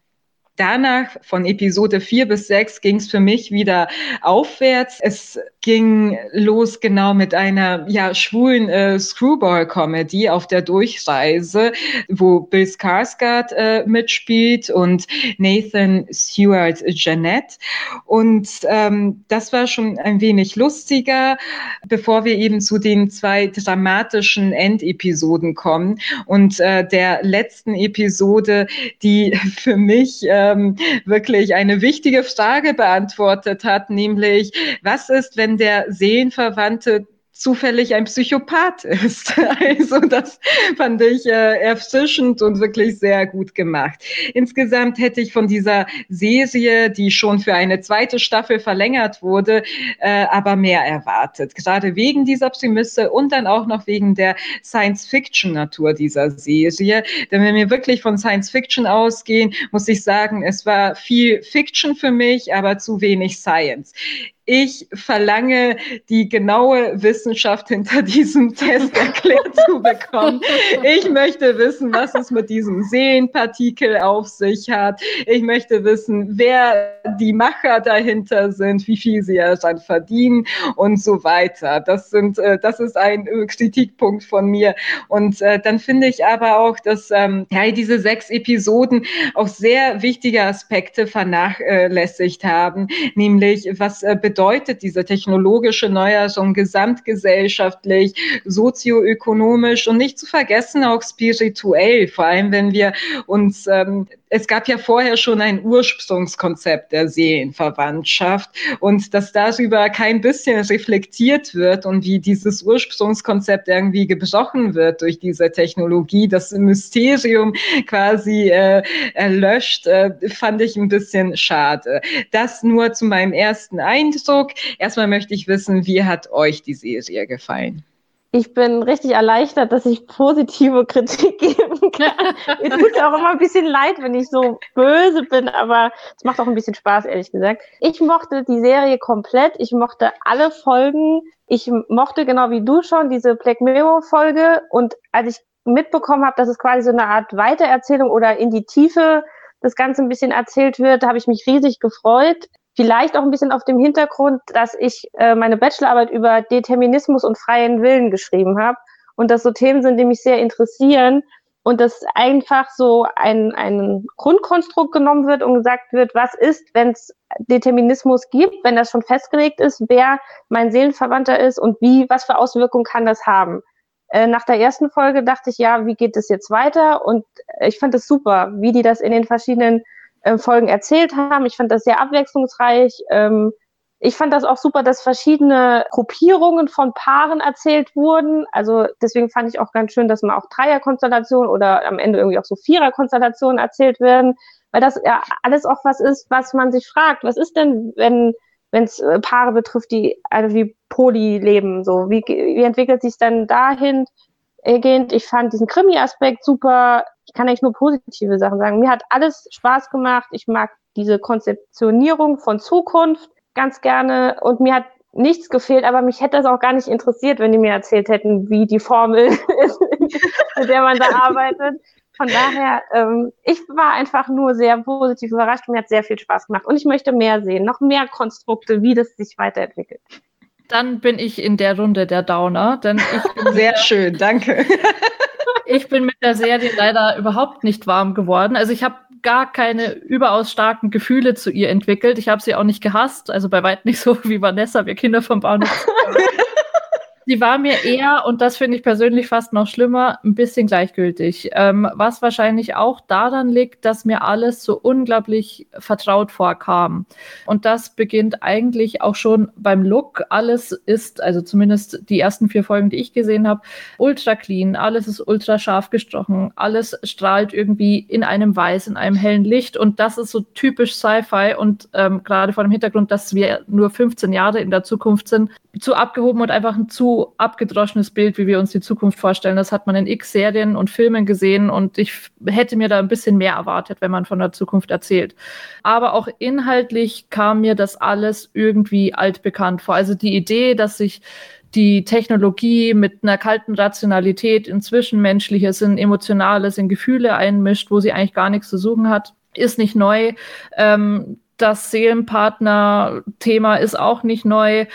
Danach von Episode 4 bis 6 ging es für mich wieder aufwärts. Es ging los genau mit einer ja, schwulen äh, Screwball-Comedy auf der Durchreise, wo Bill Skarsgård äh, mitspielt und Nathan Stewart Jeanette. Und ähm, das war schon ein wenig lustiger, bevor wir eben zu den zwei dramatischen Endepisoden kommen und äh, der letzten Episode, die für mich ähm, wirklich eine wichtige Frage beantwortet hat, nämlich was ist, wenn der Seelenverwandte zufällig ein Psychopath ist. Also das fand ich äh, erfrischend und wirklich sehr gut gemacht. Insgesamt hätte ich von dieser Serie, die schon für eine zweite Staffel verlängert wurde, äh, aber mehr erwartet. Gerade wegen dieser Prämisse und dann auch noch wegen der Science-Fiction-Natur dieser Serie. Denn wenn wir wirklich von Science-Fiction ausgehen, muss ich sagen, es war viel Fiction für mich, aber zu wenig Science ich verlange die genaue Wissenschaft hinter diesem Test erklärt zu bekommen. Ich möchte wissen, was es mit diesem Seelenpartikel auf sich hat. Ich möchte wissen, wer die Macher dahinter sind, wie viel sie ja dann verdienen und so weiter. Das sind, äh, das ist ein äh, Kritikpunkt von mir. Und äh, dann finde ich aber auch, dass ähm, ja, diese sechs Episoden auch sehr wichtige Aspekte vernachlässigt haben, nämlich was bedeutet bedeutet diese technologische Neuerung gesamtgesellschaftlich, sozioökonomisch und nicht zu vergessen auch spirituell, vor allem wenn wir uns ähm, es gab ja vorher schon ein Ursprungskonzept der Seelenverwandtschaft und dass darüber kein bisschen reflektiert wird und wie dieses Ursprungskonzept irgendwie gebrochen wird durch diese Technologie, das Mysterium quasi äh, erlöscht, äh, fand ich ein bisschen schade. Das nur zu meinem ersten Eindruck. Erstmal möchte ich wissen, wie hat euch die Serie gefallen? Ich bin richtig erleichtert, dass ich positive Kritik geben kann. Mir tut auch immer ein bisschen leid, wenn ich so böse bin, aber es macht auch ein bisschen Spaß, ehrlich gesagt. Ich mochte die Serie komplett. Ich mochte alle Folgen. Ich mochte genau wie du schon diese Black Mirror Folge. Und als ich mitbekommen habe, dass es quasi so eine Art Weitererzählung oder in die Tiefe das Ganze ein bisschen erzählt wird, habe ich mich riesig gefreut. Vielleicht auch ein bisschen auf dem Hintergrund, dass ich äh, meine Bachelorarbeit über Determinismus und freien Willen geschrieben habe und das so Themen sind, die mich sehr interessieren und dass einfach so ein, ein Grundkonstrukt genommen wird und gesagt wird, was ist, wenn es Determinismus gibt, wenn das schon festgelegt ist, wer mein Seelenverwandter ist und wie, was für Auswirkungen kann das haben. Äh, nach der ersten Folge dachte ich, ja, wie geht es jetzt weiter? Und ich fand es super, wie die das in den verschiedenen äh, Folgen erzählt haben. Ich fand das sehr abwechslungsreich. Ähm, ich fand das auch super, dass verschiedene Gruppierungen von Paaren erzählt wurden. Also deswegen fand ich auch ganz schön, dass mal auch Dreierkonstellationen oder am Ende irgendwie auch so Viererkonstellationen erzählt werden, weil das ja alles auch was ist, was man sich fragt. Was ist denn, wenn wenn es äh, Paare betrifft, die also wie Poly leben, so wie, wie entwickelt sich dann dahin? Gehend? Ich fand diesen Krimi-Aspekt super kann eigentlich nur positive Sachen sagen. Mir hat alles Spaß gemacht. Ich mag diese Konzeptionierung von Zukunft ganz gerne und mir hat nichts gefehlt, aber mich hätte das auch gar nicht interessiert, wenn die mir erzählt hätten, wie die Formel ist, mit der man da arbeitet. Von daher, ähm, ich war einfach nur sehr positiv überrascht und mir hat sehr viel Spaß gemacht. Und ich möchte mehr sehen, noch mehr Konstrukte, wie das sich weiterentwickelt. Dann bin ich in der Runde der Downer, denn ich bin sehr schön, danke. Ich bin mit der Serie leider überhaupt nicht warm geworden. Also ich habe gar keine überaus starken Gefühle zu ihr entwickelt. Ich habe sie auch nicht gehasst, also bei weitem nicht so wie Vanessa, wir Kinder vom Bahnhof. Sie war mir eher, und das finde ich persönlich fast noch schlimmer, ein bisschen gleichgültig. Ähm, was wahrscheinlich auch daran liegt, dass mir alles so unglaublich vertraut vorkam. Und das beginnt eigentlich auch schon beim Look. Alles ist, also zumindest die ersten vier Folgen, die ich gesehen habe, ultra clean. Alles ist ultra scharf gestochen. Alles strahlt irgendwie in einem Weiß, in einem hellen Licht. Und das ist so typisch Sci-Fi. Und ähm, gerade vor dem Hintergrund, dass wir nur 15 Jahre in der Zukunft sind, zu abgehoben und einfach ein zu abgedroschenes Bild, wie wir uns die Zukunft vorstellen. Das hat man in x Serien und Filmen gesehen und ich hätte mir da ein bisschen mehr erwartet, wenn man von der Zukunft erzählt. Aber auch inhaltlich kam mir das alles irgendwie altbekannt vor. Also die Idee, dass sich die Technologie mit einer kalten Rationalität in Zwischenmenschliches, in Emotionales, in Gefühle einmischt, wo sie eigentlich gar nichts zu suchen hat, ist nicht neu. Ähm, das Seelenpartner-Thema ist auch nicht neu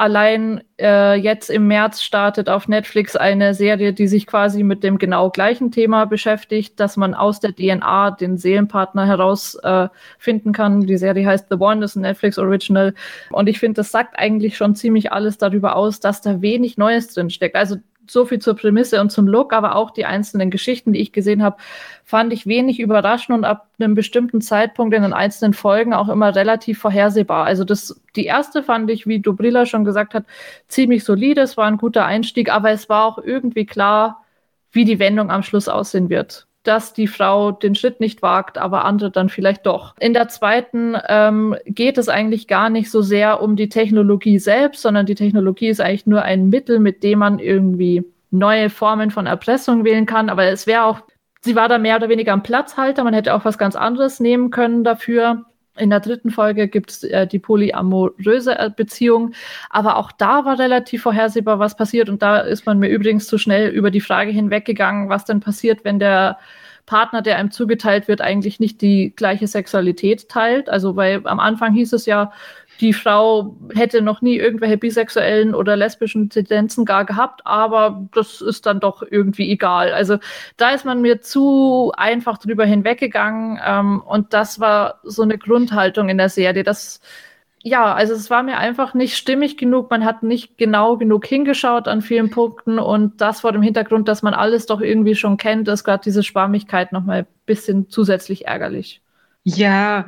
allein äh, jetzt im März startet auf Netflix eine Serie, die sich quasi mit dem genau gleichen Thema beschäftigt, dass man aus der DNA den Seelenpartner herausfinden äh, kann. Die Serie heißt The One, ist ein Netflix Original. Und ich finde, das sagt eigentlich schon ziemlich alles darüber aus, dass da wenig Neues drin steckt. Also so viel zur Prämisse und zum Look, aber auch die einzelnen Geschichten, die ich gesehen habe, fand ich wenig überraschend und ab einem bestimmten Zeitpunkt in den einzelnen Folgen auch immer relativ vorhersehbar. Also das, die erste fand ich, wie Dobrilla schon gesagt hat, ziemlich solide. Es war ein guter Einstieg, aber es war auch irgendwie klar, wie die Wendung am Schluss aussehen wird dass die Frau den Schritt nicht wagt, aber andere dann vielleicht doch. In der zweiten ähm, geht es eigentlich gar nicht so sehr um die Technologie selbst, sondern die Technologie ist eigentlich nur ein Mittel, mit dem man irgendwie neue Formen von Erpressung wählen kann. Aber es wäre auch, sie war da mehr oder weniger am Platzhalter, man hätte auch was ganz anderes nehmen können dafür. In der dritten Folge gibt es äh, die polyamoröse äh, Beziehung. Aber auch da war relativ vorhersehbar, was passiert. Und da ist man mir übrigens zu schnell über die Frage hinweggegangen, was denn passiert, wenn der Partner, der einem zugeteilt wird, eigentlich nicht die gleiche Sexualität teilt. Also, weil am Anfang hieß es ja, die Frau hätte noch nie irgendwelche bisexuellen oder lesbischen Tendenzen gar gehabt, aber das ist dann doch irgendwie egal. Also da ist man mir zu einfach drüber hinweggegangen ähm, und das war so eine Grundhaltung in der Serie. Das ja, also es war mir einfach nicht stimmig genug. Man hat nicht genau genug hingeschaut an vielen Punkten und das vor dem Hintergrund, dass man alles doch irgendwie schon kennt, ist gerade diese Schwammigkeit nochmal ein bisschen zusätzlich ärgerlich. Ja,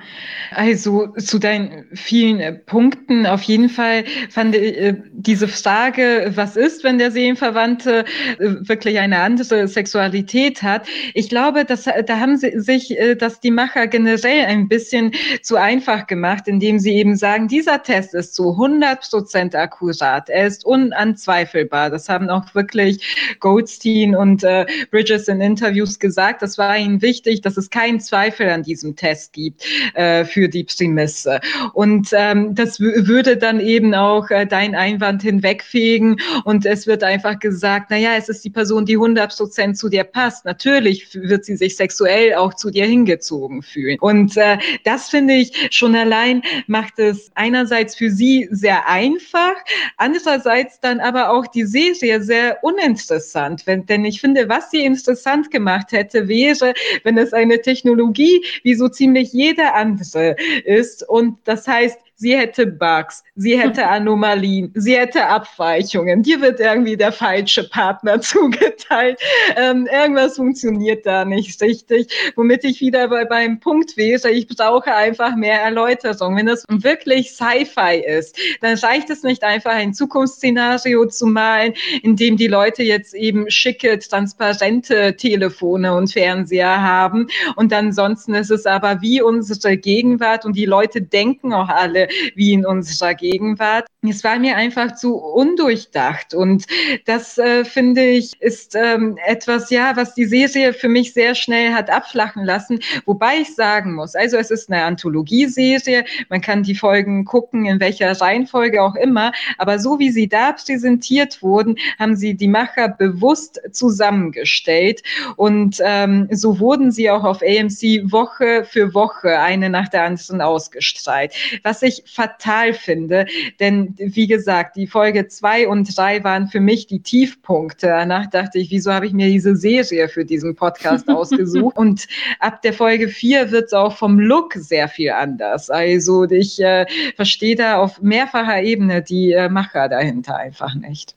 also zu deinen vielen äh, Punkten auf jeden Fall fand ich äh, diese Frage, was ist, wenn der Seelenverwandte äh, wirklich eine andere Sexualität hat? Ich glaube, dass, da haben sie sich dass die Macher generell ein bisschen zu einfach gemacht, indem sie eben sagen, dieser Test ist zu 100 Prozent akkurat. Er ist unanzweifelbar. Das haben auch wirklich Goldstein und Bridges in Interviews gesagt. Das war ihnen wichtig, dass es keinen Zweifel an diesem Test Test gibt äh, für die Prämisse. Und ähm, das würde dann eben auch äh, dein Einwand hinwegfegen und es wird einfach gesagt, naja, es ist die Person, die 100 Prozent zu dir passt. Natürlich wird sie sich sexuell auch zu dir hingezogen fühlen. Und äh, das finde ich schon allein macht es einerseits für sie sehr einfach, andererseits dann aber auch die Serie sehr uninteressant. Wenn, denn ich finde, was sie interessant gemacht hätte, wäre, wenn es eine Technologie wie so ziemlich ziemlich jeder andere ist. Und das heißt, sie hätte Bugs, sie hätte Anomalien, sie hätte Abweichungen, dir wird irgendwie der falsche Partner zugeteilt, ähm, irgendwas funktioniert da nicht richtig, womit ich wieder bei, beim Punkt wäre, ich brauche einfach mehr Erläuterung. Wenn das wirklich Sci-Fi ist, dann reicht es nicht einfach ein Zukunftsszenario zu malen, in dem die Leute jetzt eben schicke, transparente Telefone und Fernseher haben. Und ansonsten ist es aber wie unsere Gegenwart und die Leute denken auch alle, wie in unserer Gegenwart. Es war mir einfach zu undurchdacht und das äh, finde ich ist ähm, etwas, ja, was die Serie für mich sehr schnell hat abflachen lassen. Wobei ich sagen muss, also es ist eine Anthologieserie, man kann die Folgen gucken, in welcher Reihenfolge auch immer, aber so wie sie da präsentiert wurden, haben sie die Macher bewusst zusammengestellt und ähm, so wurden sie auch auf AMC Woche für Woche eine nach der anderen ausgestrahlt. Was ich fatal finde. Denn wie gesagt, die Folge zwei und drei waren für mich die Tiefpunkte. Danach dachte ich, wieso habe ich mir diese Serie für diesen Podcast ausgesucht? Und ab der Folge vier wird es auch vom Look sehr viel anders. Also ich äh, verstehe da auf mehrfacher Ebene die äh, Macher dahinter einfach nicht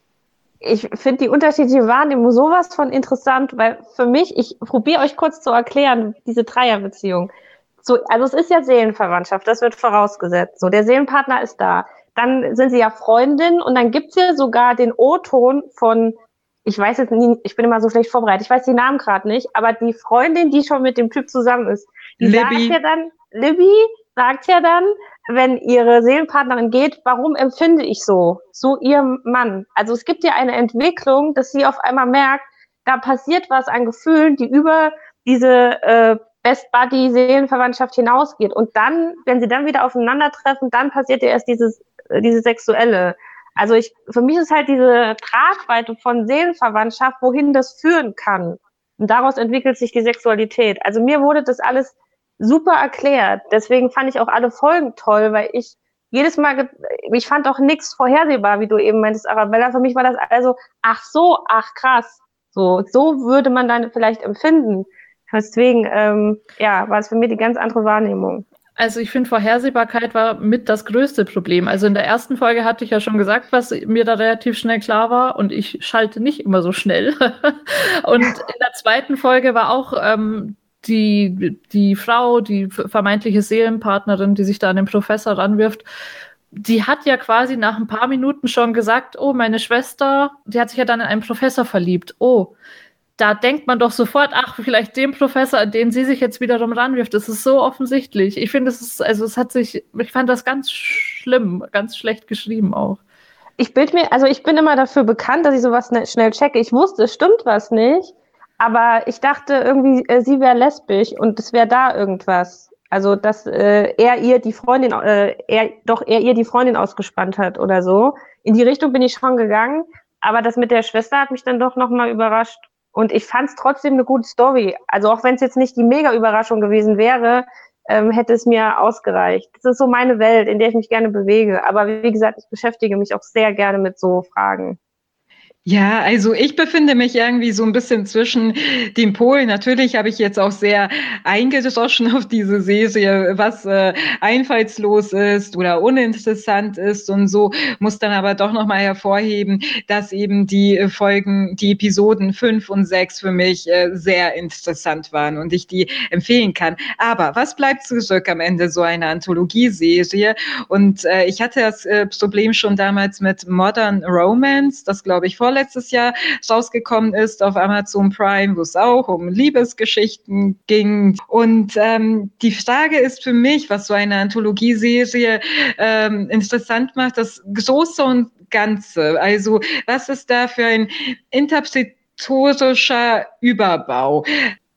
ich finde die unterschiedliche Wahrnehmung sowas von interessant, weil für mich, ich probiere euch kurz zu erklären, diese Dreierbeziehung. So, also es ist ja Seelenverwandtschaft, das wird vorausgesetzt. So, der Seelenpartner ist da. Dann sind sie ja Freundin und dann gibt's ja sogar den O-Ton von, ich weiß jetzt nie, ich bin immer so schlecht vorbereitet, ich weiß die Namen gerade nicht, aber die Freundin, die schon mit dem Typ zusammen ist, die Libby. sagt ja dann, Libby sagt ja dann, wenn ihre Seelenpartnerin geht, warum empfinde ich so, so ihr Mann? Also es gibt ja eine Entwicklung, dass sie auf einmal merkt, da passiert was an Gefühlen, die über diese äh, Best Buddy Seelenverwandtschaft hinausgeht. Und dann, wenn sie dann wieder aufeinandertreffen, dann passiert ja erst dieses, äh, diese sexuelle. Also ich, für mich ist halt diese Tragweite von Seelenverwandtschaft, wohin das führen kann. Und daraus entwickelt sich die Sexualität. Also mir wurde das alles super erklärt. Deswegen fand ich auch alle Folgen toll, weil ich jedes Mal, ich fand auch nichts vorhersehbar, wie du eben meintest, Arabella. Für mich war das also, ach so, ach krass. So, so würde man dann vielleicht empfinden. Deswegen, ähm, ja, war es für mich die ganz andere Wahrnehmung. Also ich finde, Vorhersehbarkeit war mit das größte Problem. Also in der ersten Folge hatte ich ja schon gesagt, was mir da relativ schnell klar war und ich schalte nicht immer so schnell. und in der zweiten Folge war auch ähm, die, die Frau, die vermeintliche Seelenpartnerin, die sich da an den Professor ranwirft, die hat ja quasi nach ein paar Minuten schon gesagt, oh, meine Schwester, die hat sich ja dann in einen Professor verliebt. Oh, da denkt man doch sofort, ach, vielleicht dem Professor, an den sie sich jetzt wiederum ranwirft. Das ist so offensichtlich. Ich finde, es ist, also es hat sich, ich fand das ganz schlimm, ganz schlecht geschrieben auch. Ich bild mir, also ich bin immer dafür bekannt, dass ich sowas schnell checke. Ich wusste, es stimmt was nicht, aber ich dachte irgendwie, äh, sie wäre lesbisch und es wäre da irgendwas. Also, dass äh, er ihr die Freundin, äh, er, doch er ihr die Freundin ausgespannt hat oder so. In die Richtung bin ich schon gegangen, aber das mit der Schwester hat mich dann doch nochmal überrascht. Und ich fand es trotzdem eine gute Story. Also auch wenn es jetzt nicht die Mega-Überraschung gewesen wäre, ähm, hätte es mir ausgereicht. Das ist so meine Welt, in der ich mich gerne bewege. Aber wie gesagt, ich beschäftige mich auch sehr gerne mit so Fragen. Ja, also ich befinde mich irgendwie so ein bisschen zwischen den Polen. Natürlich habe ich jetzt auch sehr eingedroschen auf diese Serie, was äh, einfallslos ist oder uninteressant ist und so, muss dann aber doch nochmal hervorheben, dass eben die Folgen, die Episoden fünf und sechs für mich äh, sehr interessant waren und ich die empfehlen kann. Aber was bleibt zurück am Ende so einer Anthologieserie? Und äh, ich hatte das äh, Problem schon damals mit Modern Romance, das glaube ich vor vorletztes Jahr rausgekommen ist auf Amazon Prime, wo es auch um Liebesgeschichten ging. Und ähm, die Frage ist für mich, was so eine Anthologieserie ähm, interessant macht, das Große und Ganze. Also was ist da für ein interpretatorischer Überbau?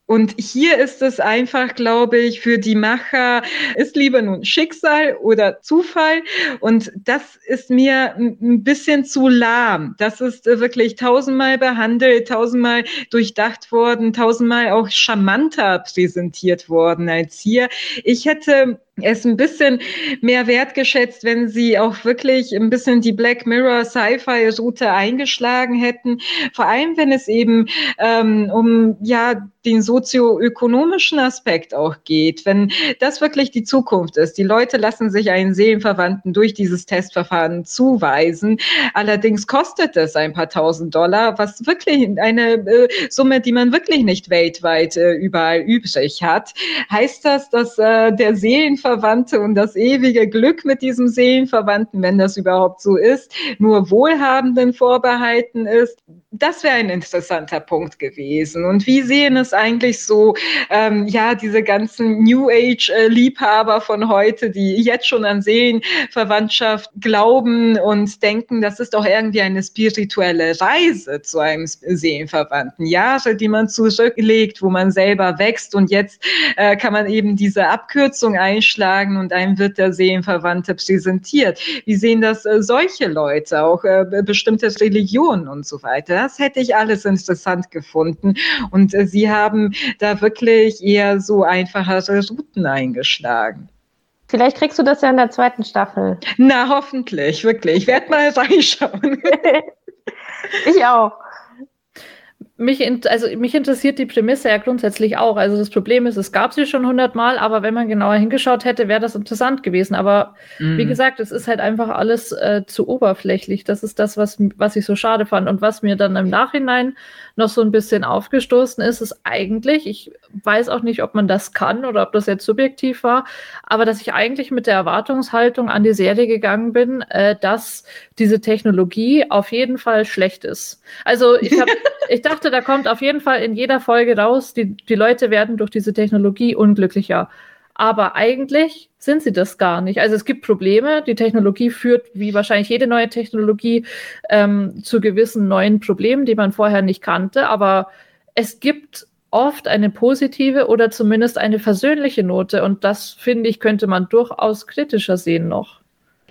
Und hier ist es einfach, glaube ich, für die Macher, ist lieber nun Schicksal oder Zufall. Und das ist mir ein bisschen zu lahm. Das ist wirklich tausendmal behandelt, tausendmal durchdacht worden, tausendmal auch charmanter präsentiert worden als hier. Ich hätte es ein bisschen mehr wertgeschätzt, wenn sie auch wirklich ein bisschen die Black Mirror Sci-Fi-Route eingeschlagen hätten. Vor allem, wenn es eben ähm, um ja den sozioökonomischen Aspekt auch geht. Wenn das wirklich die Zukunft ist. Die Leute lassen sich einen Seelenverwandten durch dieses Testverfahren zuweisen. Allerdings kostet es ein paar tausend Dollar, was wirklich eine äh, Summe, die man wirklich nicht weltweit äh, überall übrig hat. Heißt das, dass äh, der Seelenverwandte Seelenverwandte und das ewige Glück mit diesem Seelenverwandten, wenn das überhaupt so ist, nur Wohlhabenden vorbehalten ist. Das wäre ein interessanter Punkt gewesen. Und wie sehen es eigentlich so, ähm, ja, diese ganzen New Age-Liebhaber von heute, die jetzt schon an Seelenverwandtschaft glauben und denken, das ist doch irgendwie eine spirituelle Reise zu einem Seelenverwandten. Jahre, die man zurücklegt, wo man selber wächst und jetzt äh, kann man eben diese Abkürzung einschlagen vorgeschlagen und einem wird der Seelenverwandte präsentiert. Wie sehen das äh, solche Leute, auch äh, bestimmte Religionen und so weiter? Das hätte ich alles interessant gefunden. Und äh, sie haben da wirklich eher so einfachere Routen eingeschlagen. Vielleicht kriegst du das ja in der zweiten Staffel. Na, hoffentlich, wirklich. Ich werde mal reinschauen. ich auch mich, in, also mich interessiert die Prämisse ja grundsätzlich auch. Also das Problem ist, es gab sie schon hundertmal, aber wenn man genauer hingeschaut hätte, wäre das interessant gewesen. Aber mm. wie mhm. gesagt, es ist halt einfach alles äh, zu oberflächlich. Das ist das, was, was ich so schade fand. Und was mir dann im Nachhinein noch so ein bisschen aufgestoßen ist, ist eigentlich, ich weiß auch nicht, ob man das kann oder ob das jetzt subjektiv war, aber dass ich eigentlich mit der Erwartungshaltung an die Serie gegangen bin, äh, dass diese Technologie auf jeden Fall schlecht ist. Also ich, hab, ich dachte, da kommt auf jeden Fall in jeder Folge raus, die, die Leute werden durch diese Technologie unglücklicher. Aber eigentlich sind sie das gar nicht. Also es gibt Probleme. Die Technologie führt, wie wahrscheinlich jede neue Technologie, ähm, zu gewissen neuen Problemen, die man vorher nicht kannte. Aber es gibt oft eine positive oder zumindest eine versöhnliche Note. Und das, finde ich, könnte man durchaus kritischer sehen noch.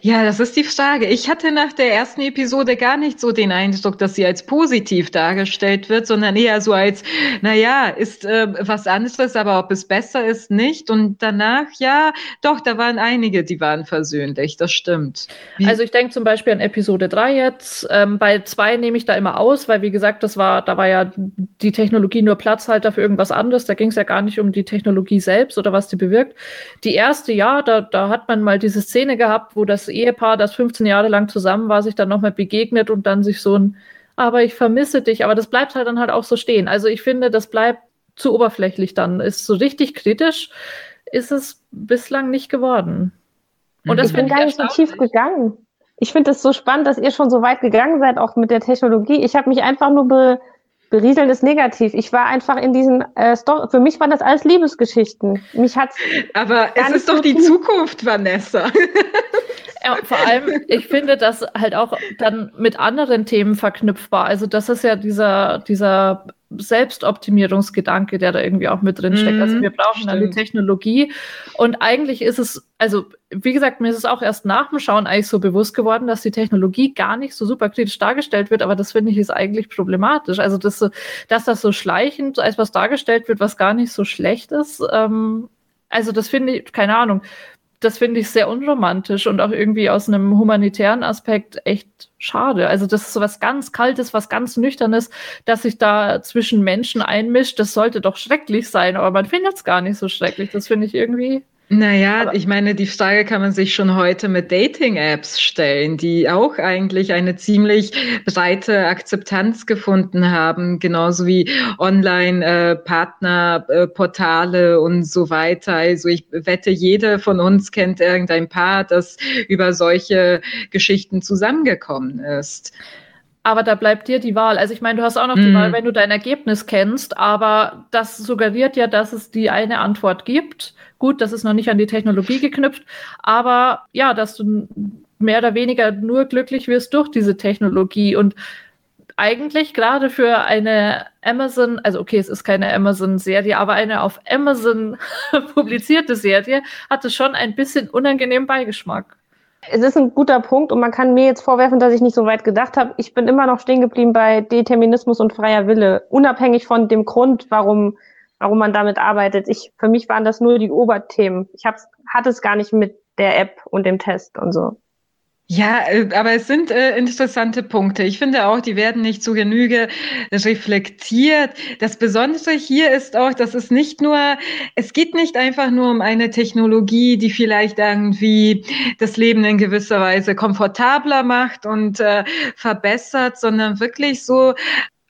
Ja, das ist die Frage. Ich hatte nach der ersten Episode gar nicht so den Eindruck, dass sie als positiv dargestellt wird, sondern eher so als, naja, ist äh, was anderes, aber ob es besser ist, nicht. Und danach, ja, doch, da waren einige, die waren versöhnlich, das stimmt. Wie also ich denke zum Beispiel an Episode 3 jetzt. Ähm, bei 2 nehme ich da immer aus, weil wie gesagt, das war, da war ja die Technologie nur Platzhalter für irgendwas anderes. Da ging es ja gar nicht um die Technologie selbst oder was die bewirkt. Die erste, ja, da, da hat man mal diese Szene gehabt, wo das Ehepaar, das 15 Jahre lang zusammen war, sich dann nochmal begegnet und dann sich so ein, aber ich vermisse dich, aber das bleibt halt dann halt auch so stehen. Also ich finde, das bleibt zu oberflächlich dann. Ist so richtig kritisch, ist es bislang nicht geworden. Und das ich bin gar nicht so tief gegangen. Ich finde es so spannend, dass ihr schon so weit gegangen seid, auch mit der Technologie. Ich habe mich einfach nur be Berieseln ist negativ. Ich war einfach in diesen äh, Story. Für mich waren das alles Liebesgeschichten. Mich hat's. Aber es ist doch die Zukunft, Vanessa. Ja, vor allem, ich finde das halt auch dann mit anderen Themen verknüpfbar. Also das ist ja dieser, dieser Selbstoptimierungsgedanke, der da irgendwie auch mit drin steckt. Also wir brauchen Stimmt. eine Technologie. Und eigentlich ist es, also wie gesagt, mir ist es auch erst nach dem Schauen eigentlich so bewusst geworden, dass die Technologie gar nicht so super kritisch dargestellt wird, aber das finde ich ist eigentlich problematisch. Also dass, dass das so schleichend als was dargestellt wird, was gar nicht so schlecht ist. Ähm, also das finde ich, keine Ahnung das finde ich sehr unromantisch und auch irgendwie aus einem humanitären Aspekt echt schade. Also das ist so was ganz Kaltes, was ganz Nüchternes, dass sich da zwischen Menschen einmischt. Das sollte doch schrecklich sein, aber man findet es gar nicht so schrecklich. Das finde ich irgendwie naja, Aber ich meine, die Frage kann man sich schon heute mit Dating-Apps stellen, die auch eigentlich eine ziemlich breite Akzeptanz gefunden haben, genauso wie Online-Partnerportale äh, und so weiter. Also ich wette, jeder von uns kennt irgendein Paar, das über solche Geschichten zusammengekommen ist aber da bleibt dir die Wahl. Also ich meine, du hast auch noch die mm. Wahl, wenn du dein Ergebnis kennst, aber das suggeriert ja, dass es die eine Antwort gibt. Gut, das ist noch nicht an die Technologie geknüpft, aber ja, dass du mehr oder weniger nur glücklich wirst durch diese Technologie und eigentlich gerade für eine Amazon, also okay, es ist keine Amazon-Serie, aber eine auf Amazon publizierte Serie, hat es schon ein bisschen unangenehmen Beigeschmack es ist ein guter Punkt und man kann mir jetzt vorwerfen, dass ich nicht so weit gedacht habe. Ich bin immer noch stehen geblieben bei Determinismus und freier Wille, unabhängig von dem Grund, warum, warum man damit arbeitet. Ich, für mich waren das nur die Oberthemen. Ich hab's, hatte es gar nicht mit der App und dem Test und so. Ja, äh, aber es sind äh, interessante Punkte. Ich finde auch, die werden nicht zu Genüge reflektiert. Das Besondere hier ist auch, dass es nicht nur, es geht nicht einfach nur um eine Technologie, die vielleicht irgendwie das Leben in gewisser Weise komfortabler macht und äh, verbessert, sondern wirklich so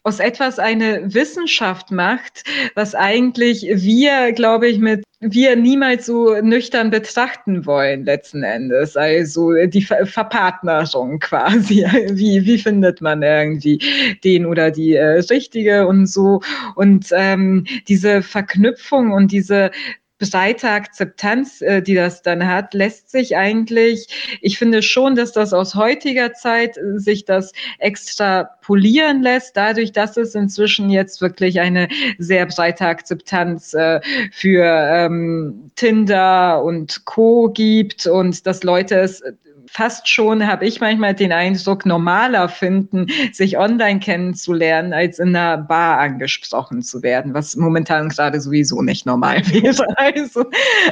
aus etwas eine Wissenschaft macht, was eigentlich wir, glaube ich, mit wir niemals so nüchtern betrachten wollen letzten Endes. Also die Ver Verpartnerung quasi. Wie, wie findet man irgendwie den oder die äh, richtige und so. Und ähm, diese Verknüpfung und diese breite Akzeptanz, äh, die das dann hat, lässt sich eigentlich, ich finde schon, dass das aus heutiger Zeit äh, sich das extrapolieren lässt, dadurch, dass es inzwischen jetzt wirklich eine sehr breite Akzeptanz äh, für ähm, Tinder und Co. gibt und dass Leute es fast schon, habe ich manchmal den Eindruck, normaler finden, sich online kennenzulernen, als in einer Bar angesprochen zu werden, was momentan gerade sowieso nicht normal wäre. Also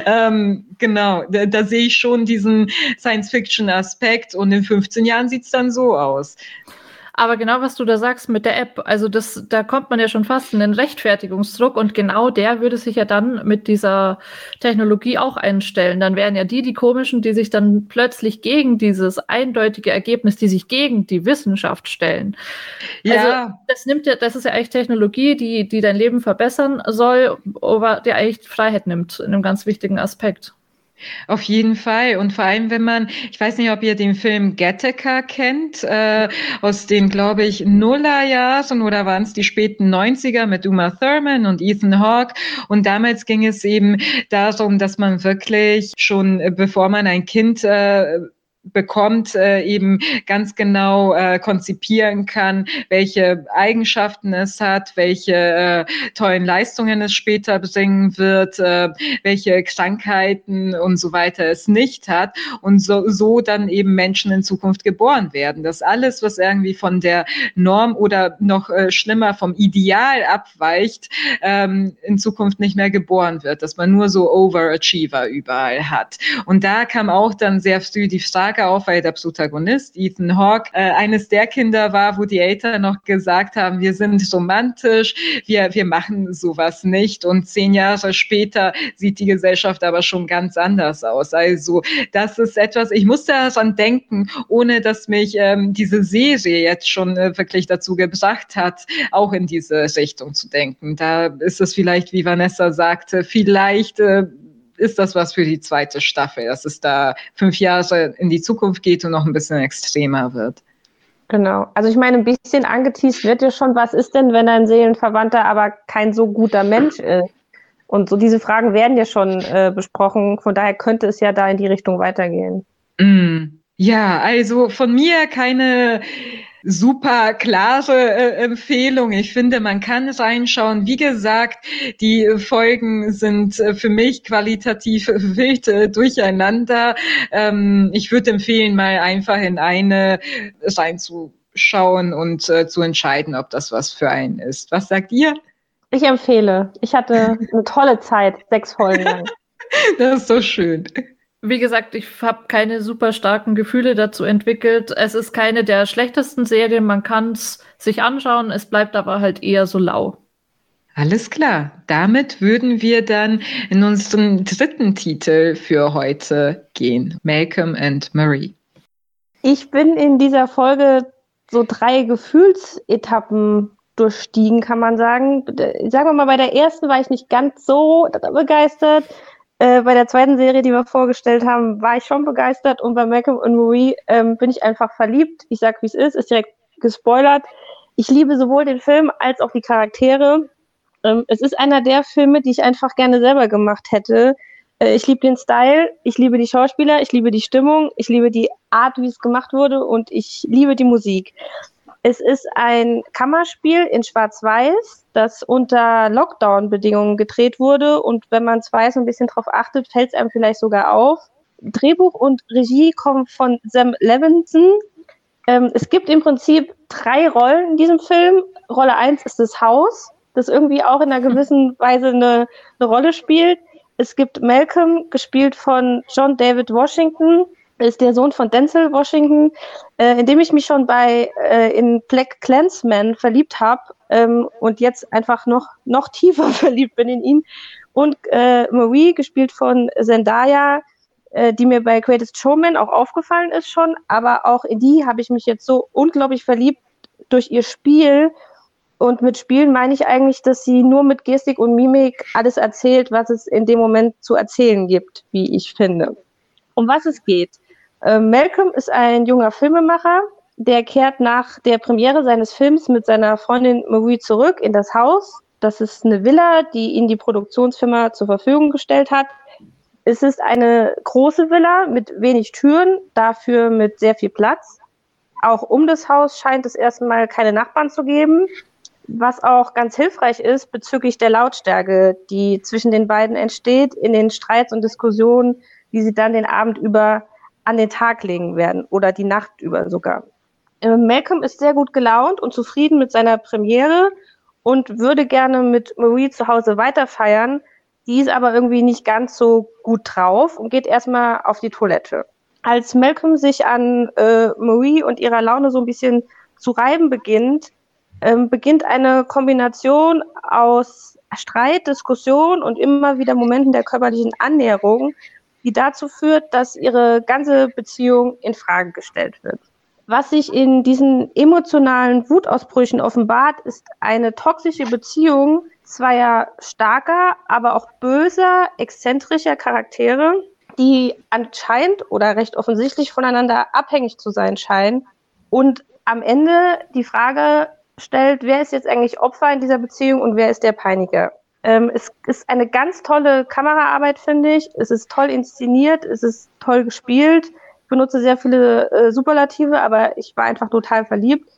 ähm, genau, da, da sehe ich schon diesen Science-Fiction-Aspekt und in 15 Jahren sieht es dann so aus. Aber genau was du da sagst mit der App, also das, da kommt man ja schon fast in den Rechtfertigungsdruck und genau der würde sich ja dann mit dieser Technologie auch einstellen. Dann wären ja die die komischen, die sich dann plötzlich gegen dieses eindeutige Ergebnis, die sich gegen die Wissenschaft stellen. Ja. Also das nimmt ja, das ist ja eigentlich Technologie, die, die dein Leben verbessern soll, aber der eigentlich Freiheit nimmt in einem ganz wichtigen Aspekt. Auf jeden Fall. Und vor allem, wenn man, ich weiß nicht, ob ihr den Film Gattaca kennt, äh, aus den, glaube ich, Nullerjahren oder waren es die späten 90er mit Uma Thurman und Ethan Hawke. Und damals ging es eben darum, dass man wirklich schon, äh, bevor man ein Kind äh, bekommt, äh, eben ganz genau äh, konzipieren kann, welche Eigenschaften es hat, welche äh, tollen Leistungen es später bringen wird, äh, welche Krankheiten und so weiter es nicht hat und so, so dann eben Menschen in Zukunft geboren werden. Das alles, was irgendwie von der Norm oder noch äh, schlimmer vom Ideal abweicht, ähm, in Zukunft nicht mehr geboren wird, dass man nur so Overachiever überall hat. Und da kam auch dann sehr früh die Frage, Auf, weil der Protagonist, Ethan Hawke, äh, eines der Kinder war, wo die Eltern noch gesagt haben, wir sind romantisch, wir, wir machen sowas nicht. Und zehn Jahre später sieht die Gesellschaft aber schon ganz anders aus. Also das ist etwas, ich musste daran denken, ohne dass mich ähm, diese Serie jetzt schon äh, wirklich dazu gebracht hat, auch in diese Richtung zu denken. Da ist es vielleicht, wie Vanessa sagte, vielleicht äh, ist das was für die zweite Staffel, dass es da fünf Jahre in die Zukunft geht und noch ein bisschen extremer wird. Genau. Also ich meine, ein bisschen angeteased wird ja schon, was ist denn, wenn ein Seelenverwandter aber kein so guter Mensch ist? Und so diese Fragen werden ja schon äh, besprochen. Von daher könnte es ja da in die Richtung weitergehen. Mm. Ja, also von mir keine super klare äh, Empfehlung. Ich finde, man kann reinschauen. Wie gesagt, die Folgen sind äh, für mich qualitativ wild äh, durcheinander. Ähm, ich würde empfehlen, mal einfach in eine reinzuschauen und äh, zu entscheiden, ob das was für einen ist. Was sagt ihr? Ich empfehle. Ich hatte eine tolle Zeit, sechs Folgen lang. Das ist so schön. Wie gesagt, ich habe keine super starken Gefühle dazu entwickelt. Es ist keine der schlechtesten Serien. Man kann es sich anschauen. Es bleibt aber halt eher so lau. Alles klar. Damit würden wir dann in unseren dritten Titel für heute gehen. Malcolm and Marie. Ich bin in dieser Folge so drei Gefühlsetappen durchstiegen, kann man sagen. Sagen wir mal, bei der ersten war ich nicht ganz so begeistert. Äh, bei der zweiten Serie, die wir vorgestellt haben, war ich schon begeistert und bei Malcolm und Marie ähm, bin ich einfach verliebt. Ich sag, wie es ist, ist direkt gespoilert. Ich liebe sowohl den Film als auch die Charaktere. Ähm, es ist einer der Filme, die ich einfach gerne selber gemacht hätte. Äh, ich liebe den Style, ich liebe die Schauspieler, ich liebe die Stimmung, ich liebe die Art, wie es gemacht wurde und ich liebe die Musik. Es ist ein Kammerspiel in Schwarz-Weiß, das unter Lockdown-Bedingungen gedreht wurde. Und wenn man es weiß und ein bisschen drauf achtet, fällt es einem vielleicht sogar auf. Drehbuch und Regie kommen von Sam Levinson. Ähm, es gibt im Prinzip drei Rollen in diesem Film. Rolle 1 ist das Haus, das irgendwie auch in einer gewissen Weise eine, eine Rolle spielt. Es gibt Malcolm, gespielt von John David Washington, ist der Sohn von Denzel Washington, äh, in dem ich mich schon bei äh, in Black Clansman verliebt habe ähm, und jetzt einfach noch noch tiefer verliebt bin in ihn. Und äh, Marie, gespielt von Zendaya, äh, die mir bei Greatest Showman auch aufgefallen ist schon, aber auch in die habe ich mich jetzt so unglaublich verliebt durch ihr Spiel. Und mit Spielen meine ich eigentlich, dass sie nur mit Gestik und Mimik alles erzählt, was es in dem Moment zu erzählen gibt, wie ich finde. Um was es geht. Äh, Malcolm ist ein junger Filmemacher, der kehrt nach der Premiere seines Films mit seiner Freundin Marie zurück in das Haus. Das ist eine Villa, die ihn die Produktionsfirma zur Verfügung gestellt hat. Es ist eine große Villa mit wenig Türen, dafür mit sehr viel Platz. Auch um das Haus scheint es erstmal keine Nachbarn zu geben, was auch ganz hilfreich ist bezüglich der Lautstärke, die zwischen den beiden entsteht in den Streits und Diskussionen, die sie dann den Abend über an den Tag legen werden oder die Nacht über sogar. Äh, Malcolm ist sehr gut gelaunt und zufrieden mit seiner Premiere und würde gerne mit Marie zu Hause weiter feiern. Die ist aber irgendwie nicht ganz so gut drauf und geht erstmal auf die Toilette. Als Malcolm sich an äh, Marie und ihrer Laune so ein bisschen zu reiben beginnt, ähm, beginnt eine Kombination aus Streit, Diskussion und immer wieder Momenten der körperlichen Annäherung, die dazu führt, dass ihre ganze Beziehung in Frage gestellt wird. Was sich in diesen emotionalen Wutausbrüchen offenbart, ist eine toxische Beziehung zweier starker, aber auch böser, exzentrischer Charaktere, die anscheinend oder recht offensichtlich voneinander abhängig zu sein scheinen und am Ende die Frage stellt, wer ist jetzt eigentlich Opfer in dieser Beziehung und wer ist der Peiniger? Ähm, es ist eine ganz tolle Kameraarbeit, finde ich. Es ist toll inszeniert, es ist toll gespielt. Ich benutze sehr viele äh, Superlative, aber ich war einfach total verliebt.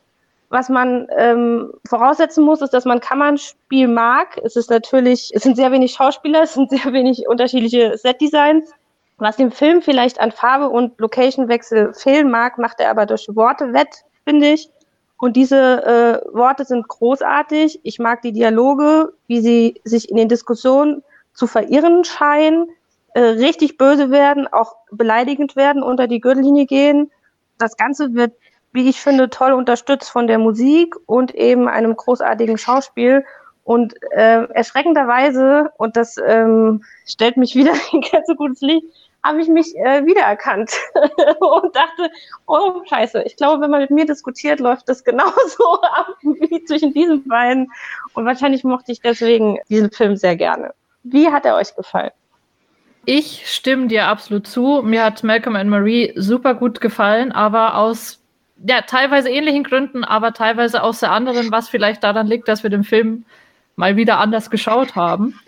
Was man ähm, voraussetzen muss, ist, dass man Kammernspiel mag. Es ist natürlich, es sind sehr wenig Schauspieler, es sind sehr wenig unterschiedliche Setdesigns. Was dem Film vielleicht an Farbe und Locationwechsel fehlen mag, macht er aber durch Worte wett, finde ich. Und diese äh, Worte sind großartig. Ich mag die Dialoge, wie sie sich in den Diskussionen zu verirren scheinen, äh, richtig böse werden, auch beleidigend werden, unter die Gürtellinie gehen. Das Ganze wird, wie ich finde, toll unterstützt von der Musik und eben einem großartigen Schauspiel. Und äh, erschreckenderweise, und das ähm, stellt mich wieder in ganz so gutes Licht, habe ich mich äh, wiedererkannt und dachte, oh scheiße, ich glaube, wenn man mit mir diskutiert, läuft das genauso ab wie zwischen diesen beiden. Und wahrscheinlich mochte ich deswegen diesen Film sehr gerne. Wie hat er euch gefallen? Ich stimme dir absolut zu. Mir hat Malcolm and Marie super gut gefallen, aber aus ja, teilweise ähnlichen Gründen, aber teilweise aus der anderen, was vielleicht daran liegt, dass wir den Film mal wieder anders geschaut haben.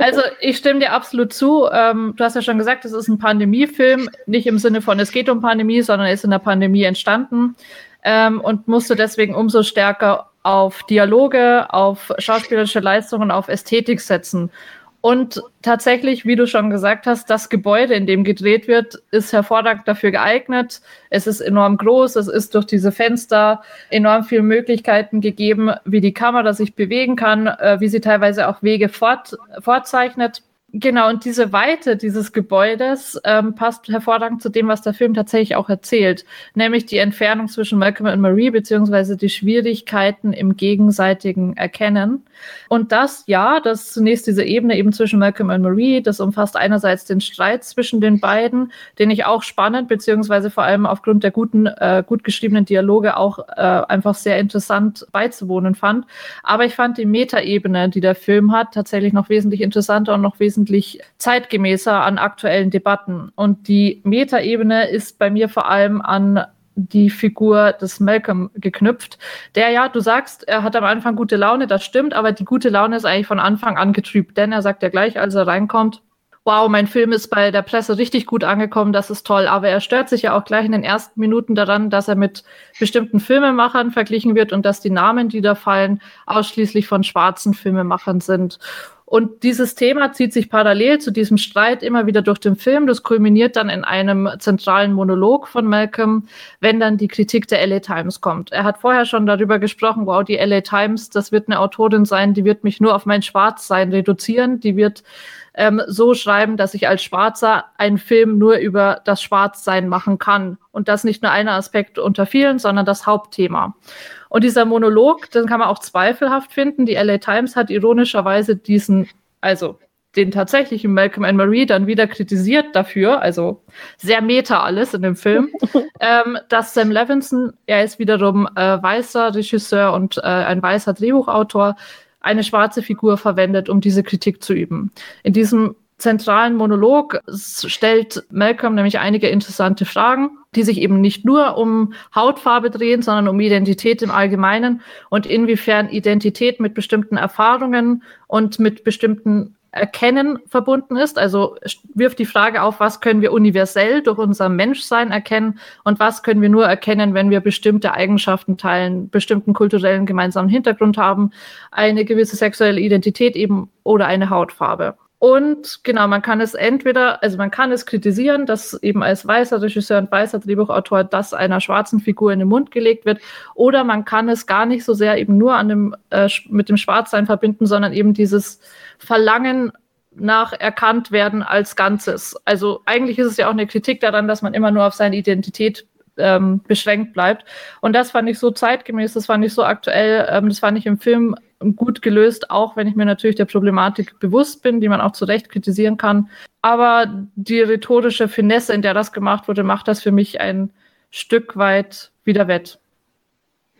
Also ich stimme dir absolut zu. Ähm, du hast ja schon gesagt, es ist ein Pandemiefilm, nicht im Sinne von es geht um Pandemie, sondern ist in der Pandemie entstanden ähm, und musste deswegen umso stärker auf Dialoge, auf schauspielerische Leistungen, auf Ästhetik setzen. Und tatsächlich, wie du schon gesagt hast, das Gebäude, in dem gedreht wird, ist hervorragend dafür geeignet. Es ist enorm groß, es ist durch diese Fenster enorm viele Möglichkeiten gegeben, wie die Kamera sich bewegen kann, äh, wie sie teilweise auch Wege fort, vorzeichnet. Genau, und diese Weite dieses Gebäudes ähm, passt hervorragend zu dem, was der Film tatsächlich auch erzählt, nämlich die Entfernung zwischen Malcolm und Marie, beziehungsweise die Schwierigkeiten im gegenseitigen Erkennen. Und das, ja, das zunächst diese Ebene eben zwischen Malcolm und Marie, das umfasst einerseits den Streit zwischen den beiden, den ich auch spannend, beziehungsweise vor allem aufgrund der guten, äh, gut geschriebenen Dialoge auch äh, einfach sehr interessant beizuwohnen fand. Aber ich fand die Metaebene, die der Film hat, tatsächlich noch wesentlich interessanter und noch wesentlich wesentlich zeitgemäßer an aktuellen Debatten. Und die Metaebene ist bei mir vor allem an die Figur des Malcolm geknüpft, der ja, du sagst, er hat am Anfang gute Laune, das stimmt, aber die gute Laune ist eigentlich von Anfang an getrübt, denn er sagt ja gleich, als er reinkommt, wow, mein Film ist bei der Presse richtig gut angekommen, das ist toll. Aber er stört sich ja auch gleich in den ersten Minuten daran, dass er mit bestimmten Filmemachern verglichen wird und dass die Namen, die da fallen, ausschließlich von schwarzen Filmemachern sind. Und dieses Thema zieht sich parallel zu diesem Streit immer wieder durch den Film. Das kulminiert dann in einem zentralen Monolog von Malcolm, wenn dann die Kritik der LA Times kommt. Er hat vorher schon darüber gesprochen, wow, die LA Times, das wird eine Autorin sein, die wird mich nur auf mein Schwarzsein reduzieren, die wird ähm, so schreiben, dass ich als Schwarzer einen Film nur über das Schwarzsein machen kann. Und das nicht nur ein Aspekt unter vielen, sondern das Hauptthema. Und dieser Monolog, den kann man auch zweifelhaft finden. Die LA Times hat ironischerweise diesen, also den tatsächlichen Malcolm and Marie dann wieder kritisiert dafür, also sehr meta alles in dem Film, ähm, dass Sam Levinson, er ist wiederum äh, weißer Regisseur und äh, ein weißer Drehbuchautor, eine schwarze Figur verwendet, um diese Kritik zu üben. In diesem zentralen Monolog stellt Malcolm nämlich einige interessante Fragen, die sich eben nicht nur um Hautfarbe drehen, sondern um Identität im Allgemeinen und inwiefern Identität mit bestimmten Erfahrungen und mit bestimmten Erkennen verbunden ist. Also wirft die Frage auf, was können wir universell durch unser Menschsein erkennen und was können wir nur erkennen, wenn wir bestimmte Eigenschaften teilen, bestimmten kulturellen gemeinsamen Hintergrund haben, eine gewisse sexuelle Identität eben oder eine Hautfarbe. Und genau, man kann es entweder, also man kann es kritisieren, dass eben als weißer Regisseur und weißer Drehbuchautor das einer schwarzen Figur in den Mund gelegt wird, oder man kann es gar nicht so sehr eben nur an dem, äh, mit dem Schwarzsein verbinden, sondern eben dieses Verlangen nach erkannt werden als Ganzes. Also eigentlich ist es ja auch eine Kritik daran, dass man immer nur auf seine Identität ähm, beschränkt bleibt. Und das fand ich so zeitgemäß, das fand ich so aktuell, ähm, das fand ich im Film gut gelöst, auch wenn ich mir natürlich der Problematik bewusst bin, die man auch zu Recht kritisieren kann. Aber die rhetorische Finesse, in der das gemacht wurde, macht das für mich ein Stück weit wieder wett.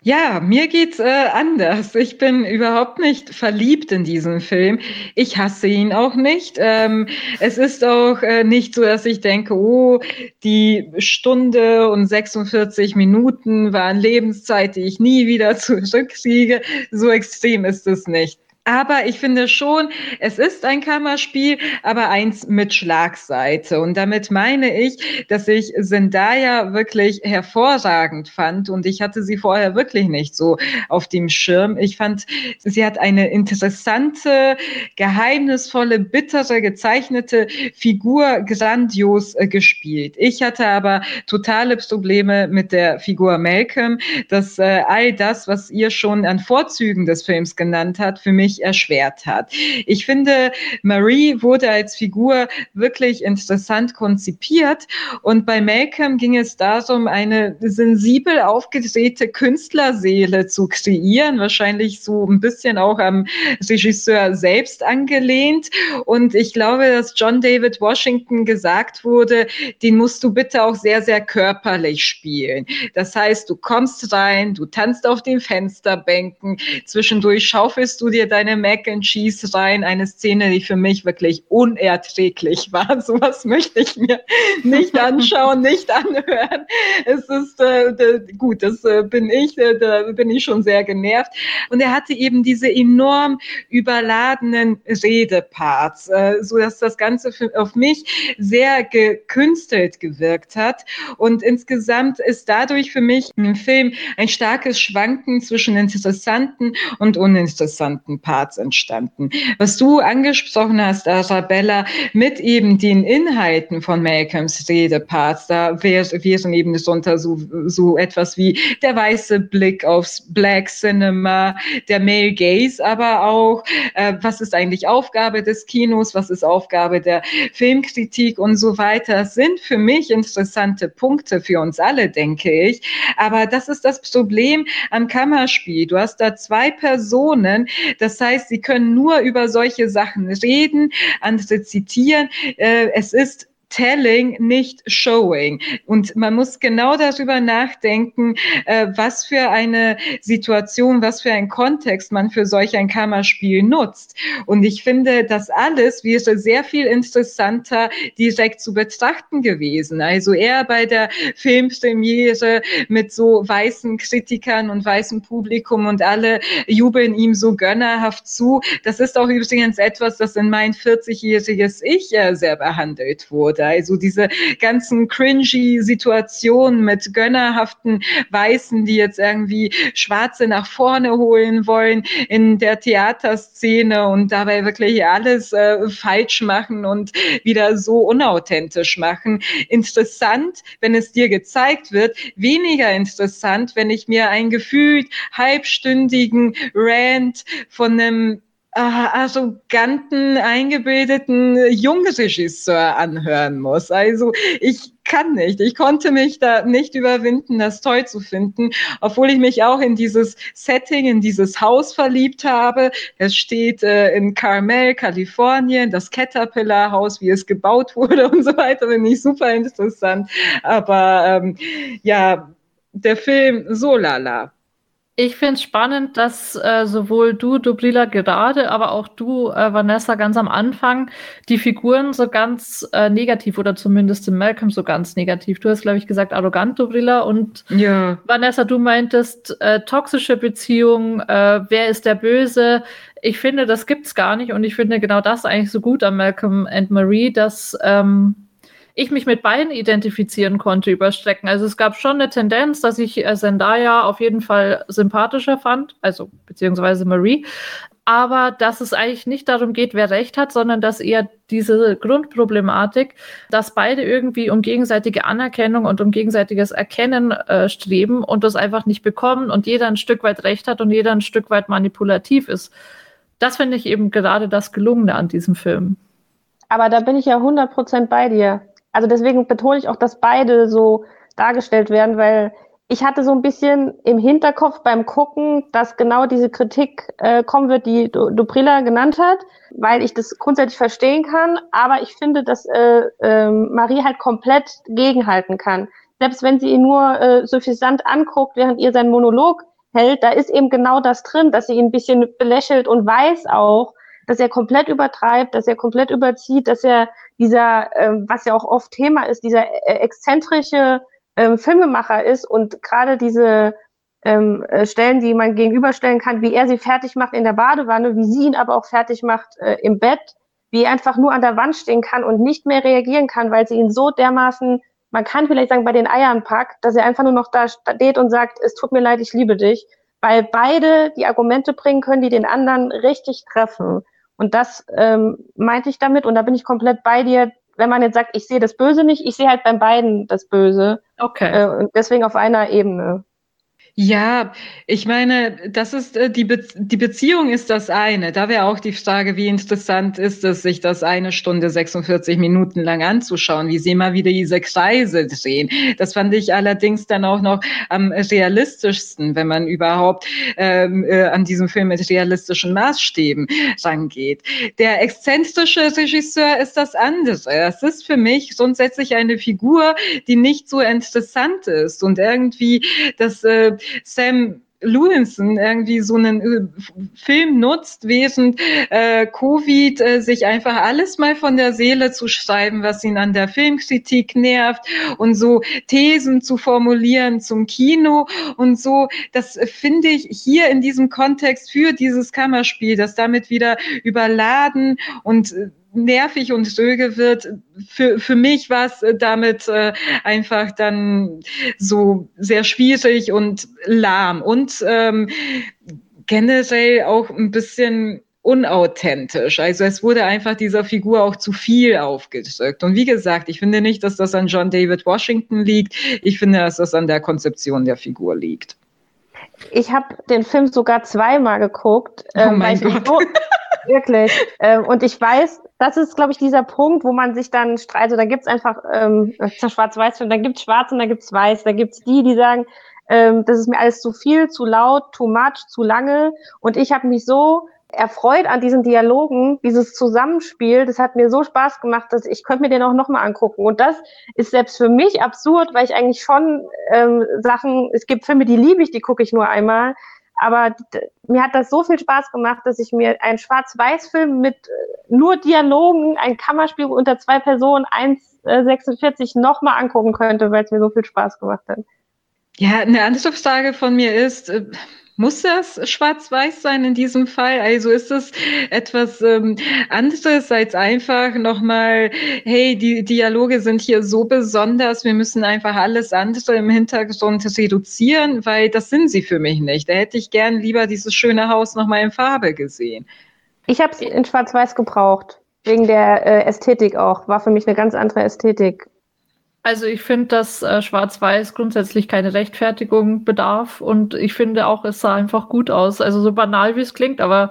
Ja, mir geht's äh, anders. Ich bin überhaupt nicht verliebt in diesen Film. Ich hasse ihn auch nicht. Ähm, es ist auch äh, nicht so, dass ich denke, oh, die Stunde und 46 Minuten waren Lebenszeit, die ich nie wieder zurückkriege. So extrem ist es nicht. Aber ich finde schon, es ist ein Kammerspiel, aber eins mit Schlagseite. Und damit meine ich, dass ich Zendaya wirklich hervorragend fand. Und ich hatte sie vorher wirklich nicht so auf dem Schirm. Ich fand, sie hat eine interessante, geheimnisvolle, bittere, gezeichnete Figur grandios äh, gespielt. Ich hatte aber totale Probleme mit der Figur Malcolm, dass äh, all das, was ihr schon an Vorzügen des Films genannt hat, für mich sich erschwert hat. Ich finde, Marie wurde als Figur wirklich interessant konzipiert und bei Malcolm ging es darum, eine sensibel aufgedrehte Künstlerseele zu kreieren, wahrscheinlich so ein bisschen auch am Regisseur selbst angelehnt. Und ich glaube, dass John David Washington gesagt wurde, den musst du bitte auch sehr, sehr körperlich spielen. Das heißt, du kommst rein, du tanzt auf den Fensterbänken, zwischendurch schaufelst du dir dein eine Mac and Cheese rein, eine Szene, die für mich wirklich unerträglich war. Sowas möchte ich mir nicht anschauen, nicht anhören. Es ist äh, gut, das äh, bin ich, äh, da bin ich schon sehr genervt. Und er hatte eben diese enorm überladenen Redeparts, äh, so dass das Ganze für, auf mich sehr gekünstelt gewirkt hat. Und insgesamt ist dadurch für mich im Film ein starkes Schwanken zwischen interessanten und uninteressanten Parts Parts entstanden. Was du angesprochen hast, Arabella, mit eben den Inhalten von Malcolms Redeparts, da wäre wären eben so, so etwas wie der weiße Blick aufs Black Cinema, der Male Gaze, aber auch, äh, was ist eigentlich Aufgabe des Kinos, was ist Aufgabe der Filmkritik und so weiter, sind für mich interessante Punkte für uns alle, denke ich. Aber das ist das Problem am Kammerspiel. Du hast da zwei Personen, das heißt, sie können nur über solche Sachen reden, andere zitieren. Äh, es ist Telling, nicht Showing. Und man muss genau darüber nachdenken, äh, was für eine Situation, was für ein Kontext man für solch ein Kammerspiel nutzt. Und ich finde, das alles wäre sehr viel interessanter direkt zu betrachten gewesen. Also eher bei der Filmpremiere mit so weißen Kritikern und weißem Publikum und alle jubeln ihm so gönnerhaft zu. Das ist auch übrigens etwas, das in mein 40-jähriges Ich äh, sehr behandelt wurde. Also diese ganzen cringy Situationen mit gönnerhaften Weißen, die jetzt irgendwie Schwarze nach vorne holen wollen in der Theaterszene und dabei wirklich alles äh, falsch machen und wieder so unauthentisch machen. Interessant, wenn es dir gezeigt wird, weniger interessant, wenn ich mir einen gefühlt halbstündigen Rant von einem äh, arroganten, eingebildeten Jungregisseur anhören muss. Also ich kann nicht. Ich konnte mich da nicht überwinden, das toll zu finden, obwohl ich mich auch in dieses Setting, in dieses Haus verliebt habe. Es steht äh, in Carmel, Kalifornien, das Caterpillar-Haus, wie es gebaut wurde und so weiter, finde ich super interessant. Aber ähm, ja, der Film so lala. Ich finde es spannend, dass äh, sowohl du, Dubrila, gerade, aber auch du, äh, Vanessa, ganz am Anfang die Figuren so ganz äh, negativ oder zumindest in Malcolm so ganz negativ. Du hast, glaube ich, gesagt, arrogant, Dubrila. Und ja. Vanessa, du meintest äh, toxische Beziehung, äh, wer ist der Böse? Ich finde, das gibt's gar nicht. Und ich finde genau das eigentlich so gut an Malcolm and Marie, dass ähm, ich mich mit beiden identifizieren konnte über Strecken. Also es gab schon eine Tendenz, dass ich äh, Zendaya auf jeden Fall sympathischer fand, also beziehungsweise Marie. Aber dass es eigentlich nicht darum geht, wer recht hat, sondern dass eher diese Grundproblematik, dass beide irgendwie um gegenseitige Anerkennung und um gegenseitiges Erkennen äh, streben und das einfach nicht bekommen und jeder ein Stück weit recht hat und jeder ein Stück weit manipulativ ist. Das finde ich eben gerade das Gelungene an diesem Film. Aber da bin ich ja 100% bei dir also deswegen betone ich auch, dass beide so dargestellt werden, weil ich hatte so ein bisschen im Hinterkopf beim Gucken, dass genau diese Kritik äh, kommen wird, die Duprilla genannt hat, weil ich das grundsätzlich verstehen kann, aber ich finde, dass äh, äh, Marie halt komplett gegenhalten kann. Selbst wenn sie ihn nur äh, suffisant anguckt, während ihr seinen Monolog hält, da ist eben genau das drin, dass sie ihn ein bisschen belächelt und weiß auch, dass er komplett übertreibt, dass er komplett überzieht, dass er dieser, ähm, was ja auch oft Thema ist, dieser äh, exzentrische ähm, Filmemacher ist und gerade diese ähm, äh, Stellen, die man gegenüberstellen kann, wie er sie fertig macht in der Badewanne, wie sie ihn aber auch fertig macht äh, im Bett, wie er einfach nur an der Wand stehen kann und nicht mehr reagieren kann, weil sie ihn so dermaßen, man kann vielleicht sagen, bei den Eiern packt, dass er einfach nur noch da steht und sagt, es tut mir leid, ich liebe dich, weil beide die Argumente bringen können, die den anderen richtig treffen. Und das ähm, meinte ich damit und da bin ich komplett bei dir. Wenn man jetzt sagt, ich sehe das Böse nicht, ich sehe halt beim beiden das Böse. Okay. Äh, und deswegen auf einer Ebene. Ja, ich meine, das ist äh, die, Be die Beziehung ist das eine. Da wäre auch die Frage, wie interessant ist es, sich das eine Stunde 46 Minuten lang anzuschauen, wie sie immer wieder diese Kreise drehen. Das fand ich allerdings dann auch noch am realistischsten, wenn man überhaupt ähm, äh, an diesem Film mit realistischen Maßstäben rangeht. Der exzentrische Regisseur ist das andere. Das ist für mich grundsätzlich eine Figur, die nicht so interessant ist und irgendwie das äh, Sam Lewinson irgendwie so einen äh, Film nutzt, während äh, Covid äh, sich einfach alles mal von der Seele zu schreiben, was ihn an der Filmkritik nervt und so Thesen zu formulieren zum Kino und so. Das finde ich hier in diesem Kontext für dieses Kammerspiel, das damit wieder überladen und äh, nervig und dröge wird. Für, für mich war es äh, damit äh, einfach dann so sehr schwierig und lahm. Und ähm, generell auch ein bisschen unauthentisch. Also es wurde einfach dieser Figur auch zu viel aufgedrückt. Und wie gesagt, ich finde nicht, dass das an John David Washington liegt. Ich finde, dass das an der Konzeption der Figur liegt. Ich habe den Film sogar zweimal geguckt. Oh ähm, mein Gott. So, wirklich. Ähm, und ich weiß, das ist, glaube ich, dieser Punkt, wo man sich dann streitet. Also da gibt's einfach ähm, Schwarz-Weiß-Film, da gibt's Schwarz und da gibt's Weiß. Da gibt's die, die sagen, ähm, das ist mir alles zu viel, zu laut, too much, zu lange. Und ich habe mich so erfreut an diesen Dialogen, dieses Zusammenspiel, das hat mir so Spaß gemacht, dass ich könnte mir den auch nochmal angucken. Und das ist selbst für mich absurd, weil ich eigentlich schon ähm, Sachen, es gibt Filme, die liebe ich, die gucke ich nur einmal. Aber mir hat das so viel Spaß gemacht, dass ich mir einen Schwarz-Weiß-Film mit äh, nur Dialogen, ein Kammerspiel unter zwei Personen, 1,46 nochmal angucken könnte, weil es mir so viel Spaß gemacht hat. Ja, eine Anschlussfrage von mir ist, äh, muss das schwarz-weiß sein in diesem Fall? Also ist es etwas ähm, anderes als einfach nochmal, hey, die Dialoge sind hier so besonders, wir müssen einfach alles andere im Hintergrund reduzieren, weil das sind sie für mich nicht. Da hätte ich gern lieber dieses schöne Haus nochmal in Farbe gesehen. Ich habe es in schwarz-weiß gebraucht, wegen der äh, Ästhetik auch. War für mich eine ganz andere Ästhetik. Also ich finde, dass äh, Schwarz-Weiß grundsätzlich keine Rechtfertigung bedarf und ich finde auch, es sah einfach gut aus. Also so banal wie es klingt, aber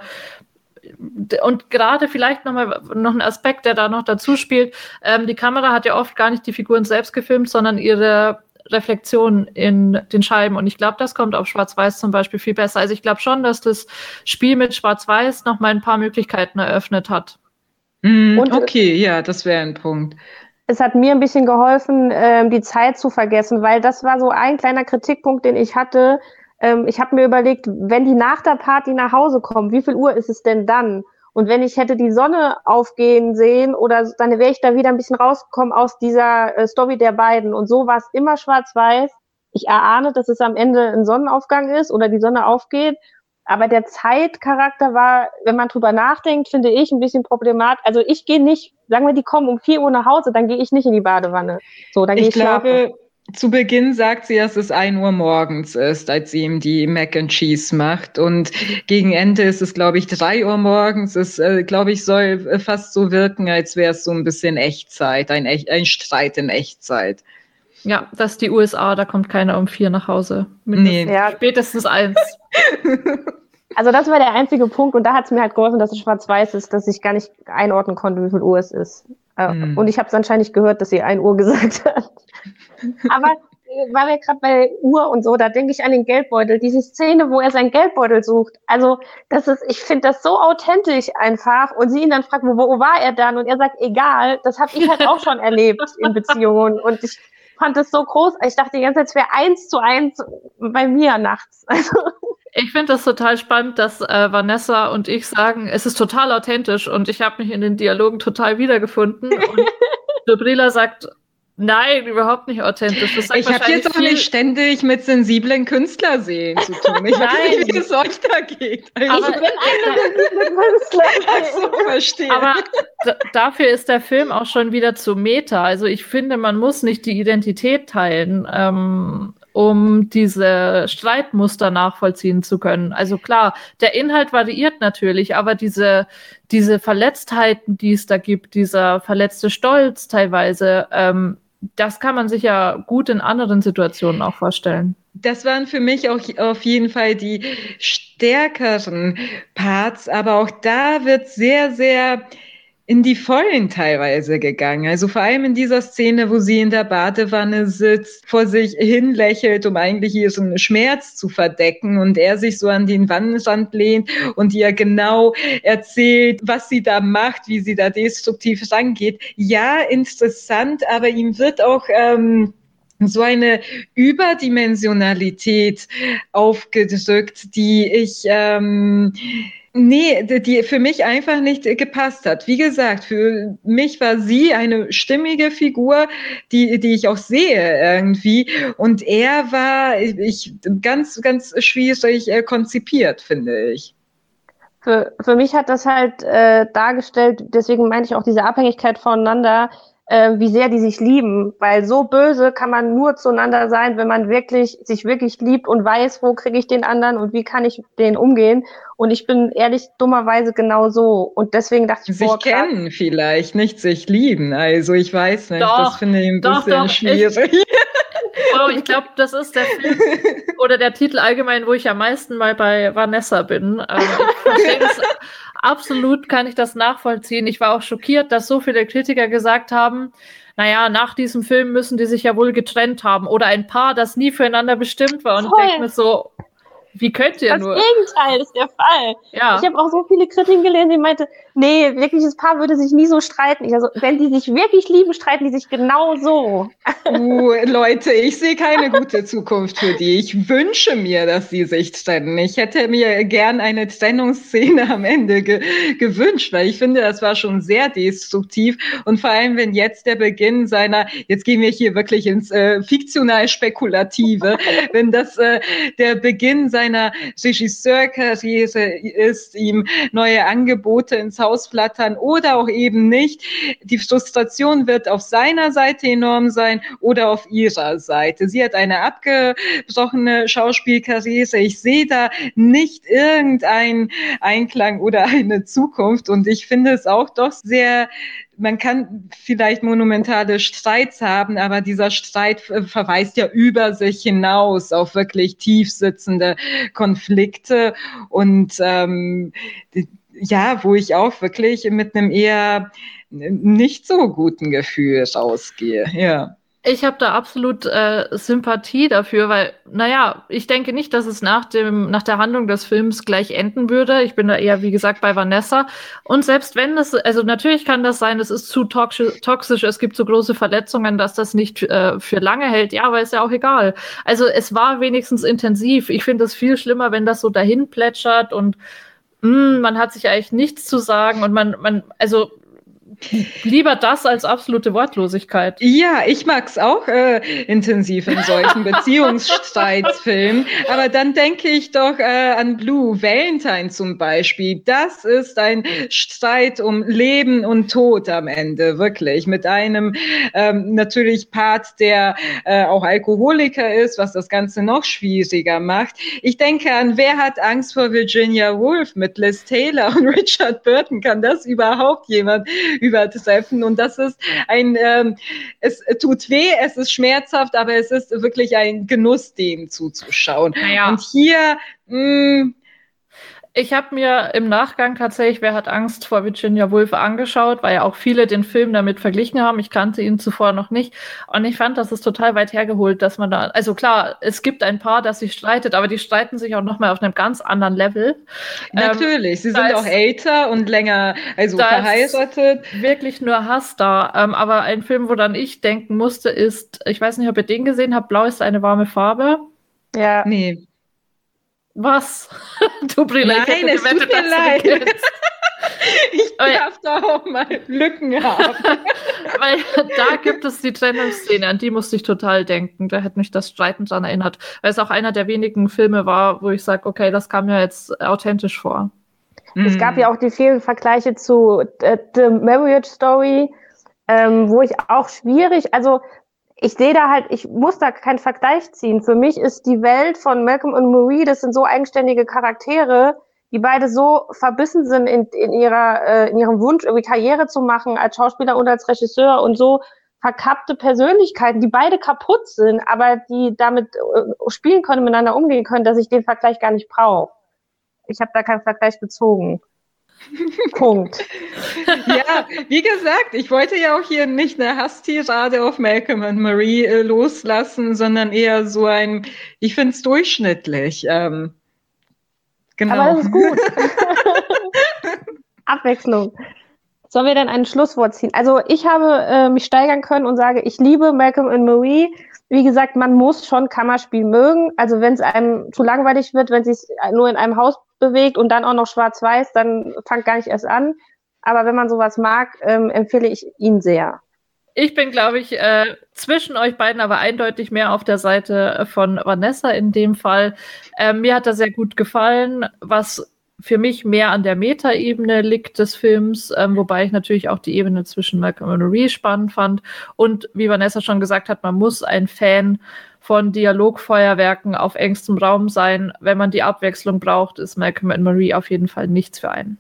und gerade vielleicht noch mal noch ein Aspekt, der da noch dazu spielt. Ähm, die Kamera hat ja oft gar nicht die Figuren selbst gefilmt, sondern ihre Reflexion in den Scheiben. Und ich glaube, das kommt auf Schwarz-Weiß zum Beispiel viel besser. Also ich glaube schon, dass das Spiel mit Schwarz-Weiß noch mal ein paar Möglichkeiten eröffnet hat. Mm, okay, ja, das wäre ein Punkt es hat mir ein bisschen geholfen, ähm, die Zeit zu vergessen, weil das war so ein kleiner Kritikpunkt, den ich hatte. Ähm, ich habe mir überlegt, wenn die nach der Party nach Hause kommen, wie viel Uhr ist es denn dann? Und wenn ich hätte die Sonne aufgehen sehen oder dann wäre ich da wieder ein bisschen rausgekommen aus dieser äh, Story der beiden. Und so war es immer schwarz-weiß. Ich erahne, dass es am Ende ein Sonnenaufgang ist oder die Sonne aufgeht. Aber der Zeitcharakter war, wenn man drüber nachdenkt, finde ich ein bisschen problematisch. Also ich gehe nicht, sagen wir, die kommen um vier Uhr nach Hause, dann gehe ich nicht in die Badewanne. So, dann gehe ich, ich glaube, schlafen. Zu Beginn sagt sie, dass es ein Uhr morgens ist, als sie ihm die Mac and Cheese macht. Und gegen Ende ist es, glaube ich, drei Uhr morgens. Es, äh, glaube ich, soll fast so wirken, als wäre es so ein bisschen Echtzeit, ein, ein Streit in Echtzeit. Ja, das ist die USA, da kommt keiner um vier nach Hause. Nee. Ja. Spätestens eins. Also das war der einzige Punkt und da hat es mir halt geholfen, dass es schwarz-weiß ist, dass ich gar nicht einordnen konnte, wie viel Uhr es ist. Mm. Und ich habe es anscheinend gehört, dass sie ein Uhr gesagt hat. Aber äh, weil wir gerade bei Uhr und so, da denke ich an den Geldbeutel. Diese Szene, wo er seinen Geldbeutel sucht. Also das ist, ich finde das so authentisch einfach. Und sie ihn dann fragt, wo, wo war er dann? Und er sagt, egal. Das habe ich halt auch schon erlebt in Beziehungen. Und ich fand es so groß. Ich dachte die ganze Zeit, es wäre eins zu eins bei mir nachts. Also. Ich finde das total spannend, dass äh, Vanessa und ich sagen, es ist total authentisch und ich habe mich in den Dialogen total wiedergefunden. Und Dobrila sagt, Nein, überhaupt nicht authentisch. ich habe jetzt auch nicht ständig mit sensiblen Künstlerseelen zu tun. Ich weiß nicht, wie es euch da geht. Also, ich bin eine sensible Künstler. so, verstehe. Aber dafür ist der Film auch schon wieder zu Meta. Also ich finde, man muss nicht die Identität teilen. Ähm, um diese Streitmuster nachvollziehen zu können. Also klar, der Inhalt variiert natürlich, aber diese, diese Verletztheiten, die es da gibt, dieser verletzte Stolz teilweise, ähm, das kann man sich ja gut in anderen Situationen auch vorstellen. Das waren für mich auch auf jeden Fall die stärkeren Parts, aber auch da wird sehr, sehr in die Vollen teilweise gegangen. Also vor allem in dieser Szene, wo sie in der Badewanne sitzt, vor sich hinlächelt, um eigentlich ihren Schmerz zu verdecken und er sich so an den Wannenrand lehnt und ihr genau erzählt, was sie da macht, wie sie da destruktiv rangeht. Ja, interessant, aber ihm wird auch ähm, so eine Überdimensionalität aufgedrückt, die ich ähm, Nee, die für mich einfach nicht gepasst hat. Wie gesagt, für mich war sie eine stimmige Figur, die, die ich auch sehe irgendwie. Und er war ich, ganz, ganz schwierig äh, konzipiert, finde ich. Für, für mich hat das halt äh, dargestellt, deswegen meine ich auch diese Abhängigkeit voneinander, äh, wie sehr die sich lieben, weil so böse kann man nur zueinander sein, wenn man wirklich sich wirklich liebt und weiß, wo kriege ich den anderen und wie kann ich den umgehen. Und ich bin ehrlich dummerweise genau so. Und deswegen dachte ich, sich boah, kennen vielleicht, nicht sich lieben. Also ich weiß nicht, doch, das finde ich ein doch, bisschen doch, schwierig. Ich, wow, ich glaube, das ist der Film oder der Titel allgemein, wo ich am meisten mal bei Vanessa bin. Ähm, ich verstehe das absolut, kann ich das nachvollziehen. Ich war auch schockiert, dass so viele Kritiker gesagt haben, naja, nach diesem Film müssen die sich ja wohl getrennt haben oder ein Paar, das nie füreinander bestimmt war. Und ich denke mir so, wie könnt ihr das nur? Das Gegenteil ist der Fall. Ja. Ich habe auch so viele Kritiken gelesen, die meinte, nee, wirkliches Paar würde sich nie so streiten. Ich also, wenn die sich wirklich lieben, streiten die sich genau so. Uh, Leute, ich sehe keine gute Zukunft für die. Ich wünsche mir, dass sie sich trennen. Ich hätte mir gern eine Trennungsszene am Ende ge gewünscht, weil ich finde, das war schon sehr destruktiv. Und vor allem, wenn jetzt der Beginn seiner, jetzt gehen wir hier wirklich ins äh, fiktional Spekulative, wenn das äh, der Beginn seiner seiner Regisseurkarriere ist, ihm neue Angebote ins Haus flattern oder auch eben nicht. Die Frustration wird auf seiner Seite enorm sein oder auf ihrer Seite. Sie hat eine abgebrochene Schauspielkarriere. Ich sehe da nicht irgendein Einklang oder eine Zukunft und ich finde es auch doch sehr man kann vielleicht monumentale Streits haben, aber dieser Streit verweist ja über sich hinaus auf wirklich tief sitzende Konflikte und ähm, ja, wo ich auch wirklich mit einem eher nicht so guten Gefühl rausgehe. Ja. Ich habe da absolut äh, Sympathie dafür, weil, naja, ich denke nicht, dass es nach, dem, nach der Handlung des Films gleich enden würde. Ich bin da eher, wie gesagt, bei Vanessa. Und selbst wenn es, also natürlich kann das sein, es ist zu toxisch, toxisch es gibt so große Verletzungen, dass das nicht äh, für lange hält. Ja, aber ist ja auch egal. Also es war wenigstens intensiv. Ich finde es viel schlimmer, wenn das so dahin plätschert und hm, man hat sich eigentlich nichts zu sagen und man, man, also Lieber das als absolute Wortlosigkeit. Ja, ich mag es auch äh, intensiv in solchen Beziehungsstreitsfilmen. Aber dann denke ich doch äh, an Blue Valentine zum Beispiel. Das ist ein Streit um Leben und Tod am Ende, wirklich. Mit einem ähm, natürlich Part, der äh, auch Alkoholiker ist, was das Ganze noch schwieriger macht. Ich denke an Wer hat Angst vor Virginia Woolf mit Liz Taylor und Richard Burton? Kann das überhaupt jemand übertreffen. Und das ist ein, ähm, es tut weh, es ist schmerzhaft, aber es ist wirklich ein Genuss, dem zuzuschauen. Naja. Und hier, mh, mm, ich habe mir im Nachgang tatsächlich, wer hat Angst vor Virginia Woolf angeschaut, weil ja auch viele den Film damit verglichen haben. Ich kannte ihn zuvor noch nicht. Und ich fand, das ist total weit hergeholt, dass man da, also klar, es gibt ein Paar, das sich streitet, aber die streiten sich auch nochmal auf einem ganz anderen Level. Ähm, Natürlich, ähm, sie sind auch älter und länger, also verheiratet. Wirklich nur Hass da. Ähm, aber ein Film, wo dann ich denken musste, ist, ich weiß nicht, ob ihr den gesehen habt, Blau ist eine warme Farbe. Ja. Nee. Was? du Brille, Nein, ich es tut mir leid. ich darf da auch mal Lücken haben. Weil da gibt es die Trennungsszene, an die musste ich total denken. Da hat mich das Streiten dran erinnert. Weil es auch einer der wenigen Filme war, wo ich sage, okay, das kam mir jetzt authentisch vor. Es gab ja auch die vielen Vergleiche zu äh, The Marriage Story, ähm, wo ich auch schwierig, also ich sehe da halt, ich muss da keinen Vergleich ziehen. Für mich ist die Welt von Malcolm und Marie, das sind so eigenständige Charaktere, die beide so verbissen sind in, in ihrer, äh, in ihrem Wunsch, irgendwie Karriere zu machen als Schauspieler und als Regisseur und so verkappte Persönlichkeiten, die beide kaputt sind, aber die damit äh, spielen können, miteinander umgehen können, dass ich den Vergleich gar nicht brauche. Ich habe da keinen Vergleich gezogen. Punkt. ja, wie gesagt, ich wollte ja auch hier nicht eine Hasstirade auf Malcolm und Marie äh, loslassen, sondern eher so ein, ich finde es durchschnittlich. Ähm, genau. Aber das ist gut. Abwechslung. Sollen wir denn ein Schlusswort ziehen? Also ich habe äh, mich steigern können und sage, ich liebe Malcolm und Marie. Wie gesagt, man muss schon Kammerspiel mögen. Also wenn es einem zu langweilig wird, wenn es sich nur in einem Haus bewegt und dann auch noch schwarz-weiß, dann fangt gar nicht erst an. Aber wenn man sowas mag, ähm, empfehle ich ihn sehr. Ich bin, glaube ich, äh, zwischen euch beiden aber eindeutig mehr auf der Seite von Vanessa in dem Fall. Äh, mir hat er sehr gut gefallen. Was für mich mehr an der Metaebene liegt des Films, ähm, wobei ich natürlich auch die Ebene zwischen Malcolm und Marie spannend fand. Und wie Vanessa schon gesagt hat, man muss ein Fan von Dialogfeuerwerken auf engstem Raum sein. Wenn man die Abwechslung braucht, ist Malcolm and Marie auf jeden Fall nichts für einen.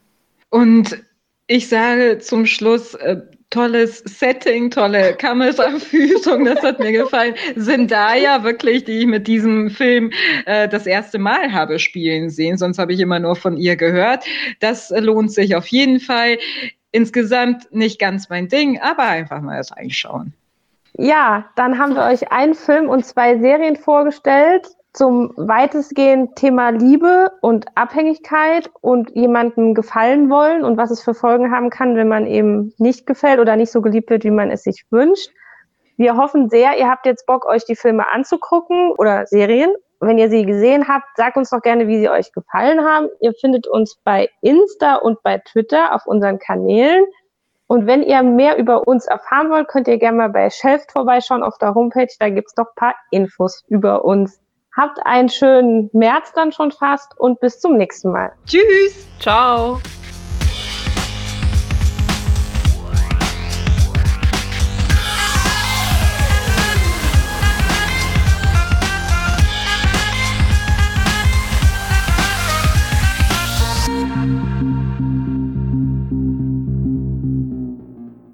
Und ich sage zum Schluss, äh, tolles Setting, tolle Kameraführung, das hat mir gefallen. Zendaya wirklich, die ich mit diesem Film äh, das erste Mal habe spielen sehen, sonst habe ich immer nur von ihr gehört. Das lohnt sich auf jeden Fall. Insgesamt nicht ganz mein Ding, aber einfach mal reinschauen. Ja, dann haben wir euch einen Film und zwei Serien vorgestellt zum weitestgehend Thema Liebe und Abhängigkeit und jemandem gefallen wollen und was es für Folgen haben kann, wenn man eben nicht gefällt oder nicht so geliebt wird, wie man es sich wünscht. Wir hoffen sehr, ihr habt jetzt Bock, euch die Filme anzugucken oder Serien. Wenn ihr sie gesehen habt, sagt uns doch gerne, wie sie euch gefallen haben. Ihr findet uns bei Insta und bei Twitter auf unseren Kanälen. Und wenn ihr mehr über uns erfahren wollt, könnt ihr gerne mal bei Shelft vorbeischauen auf der Homepage. Da gibt's doch paar Infos über uns. Habt einen schönen März dann schon fast und bis zum nächsten Mal. Tschüss. Ciao.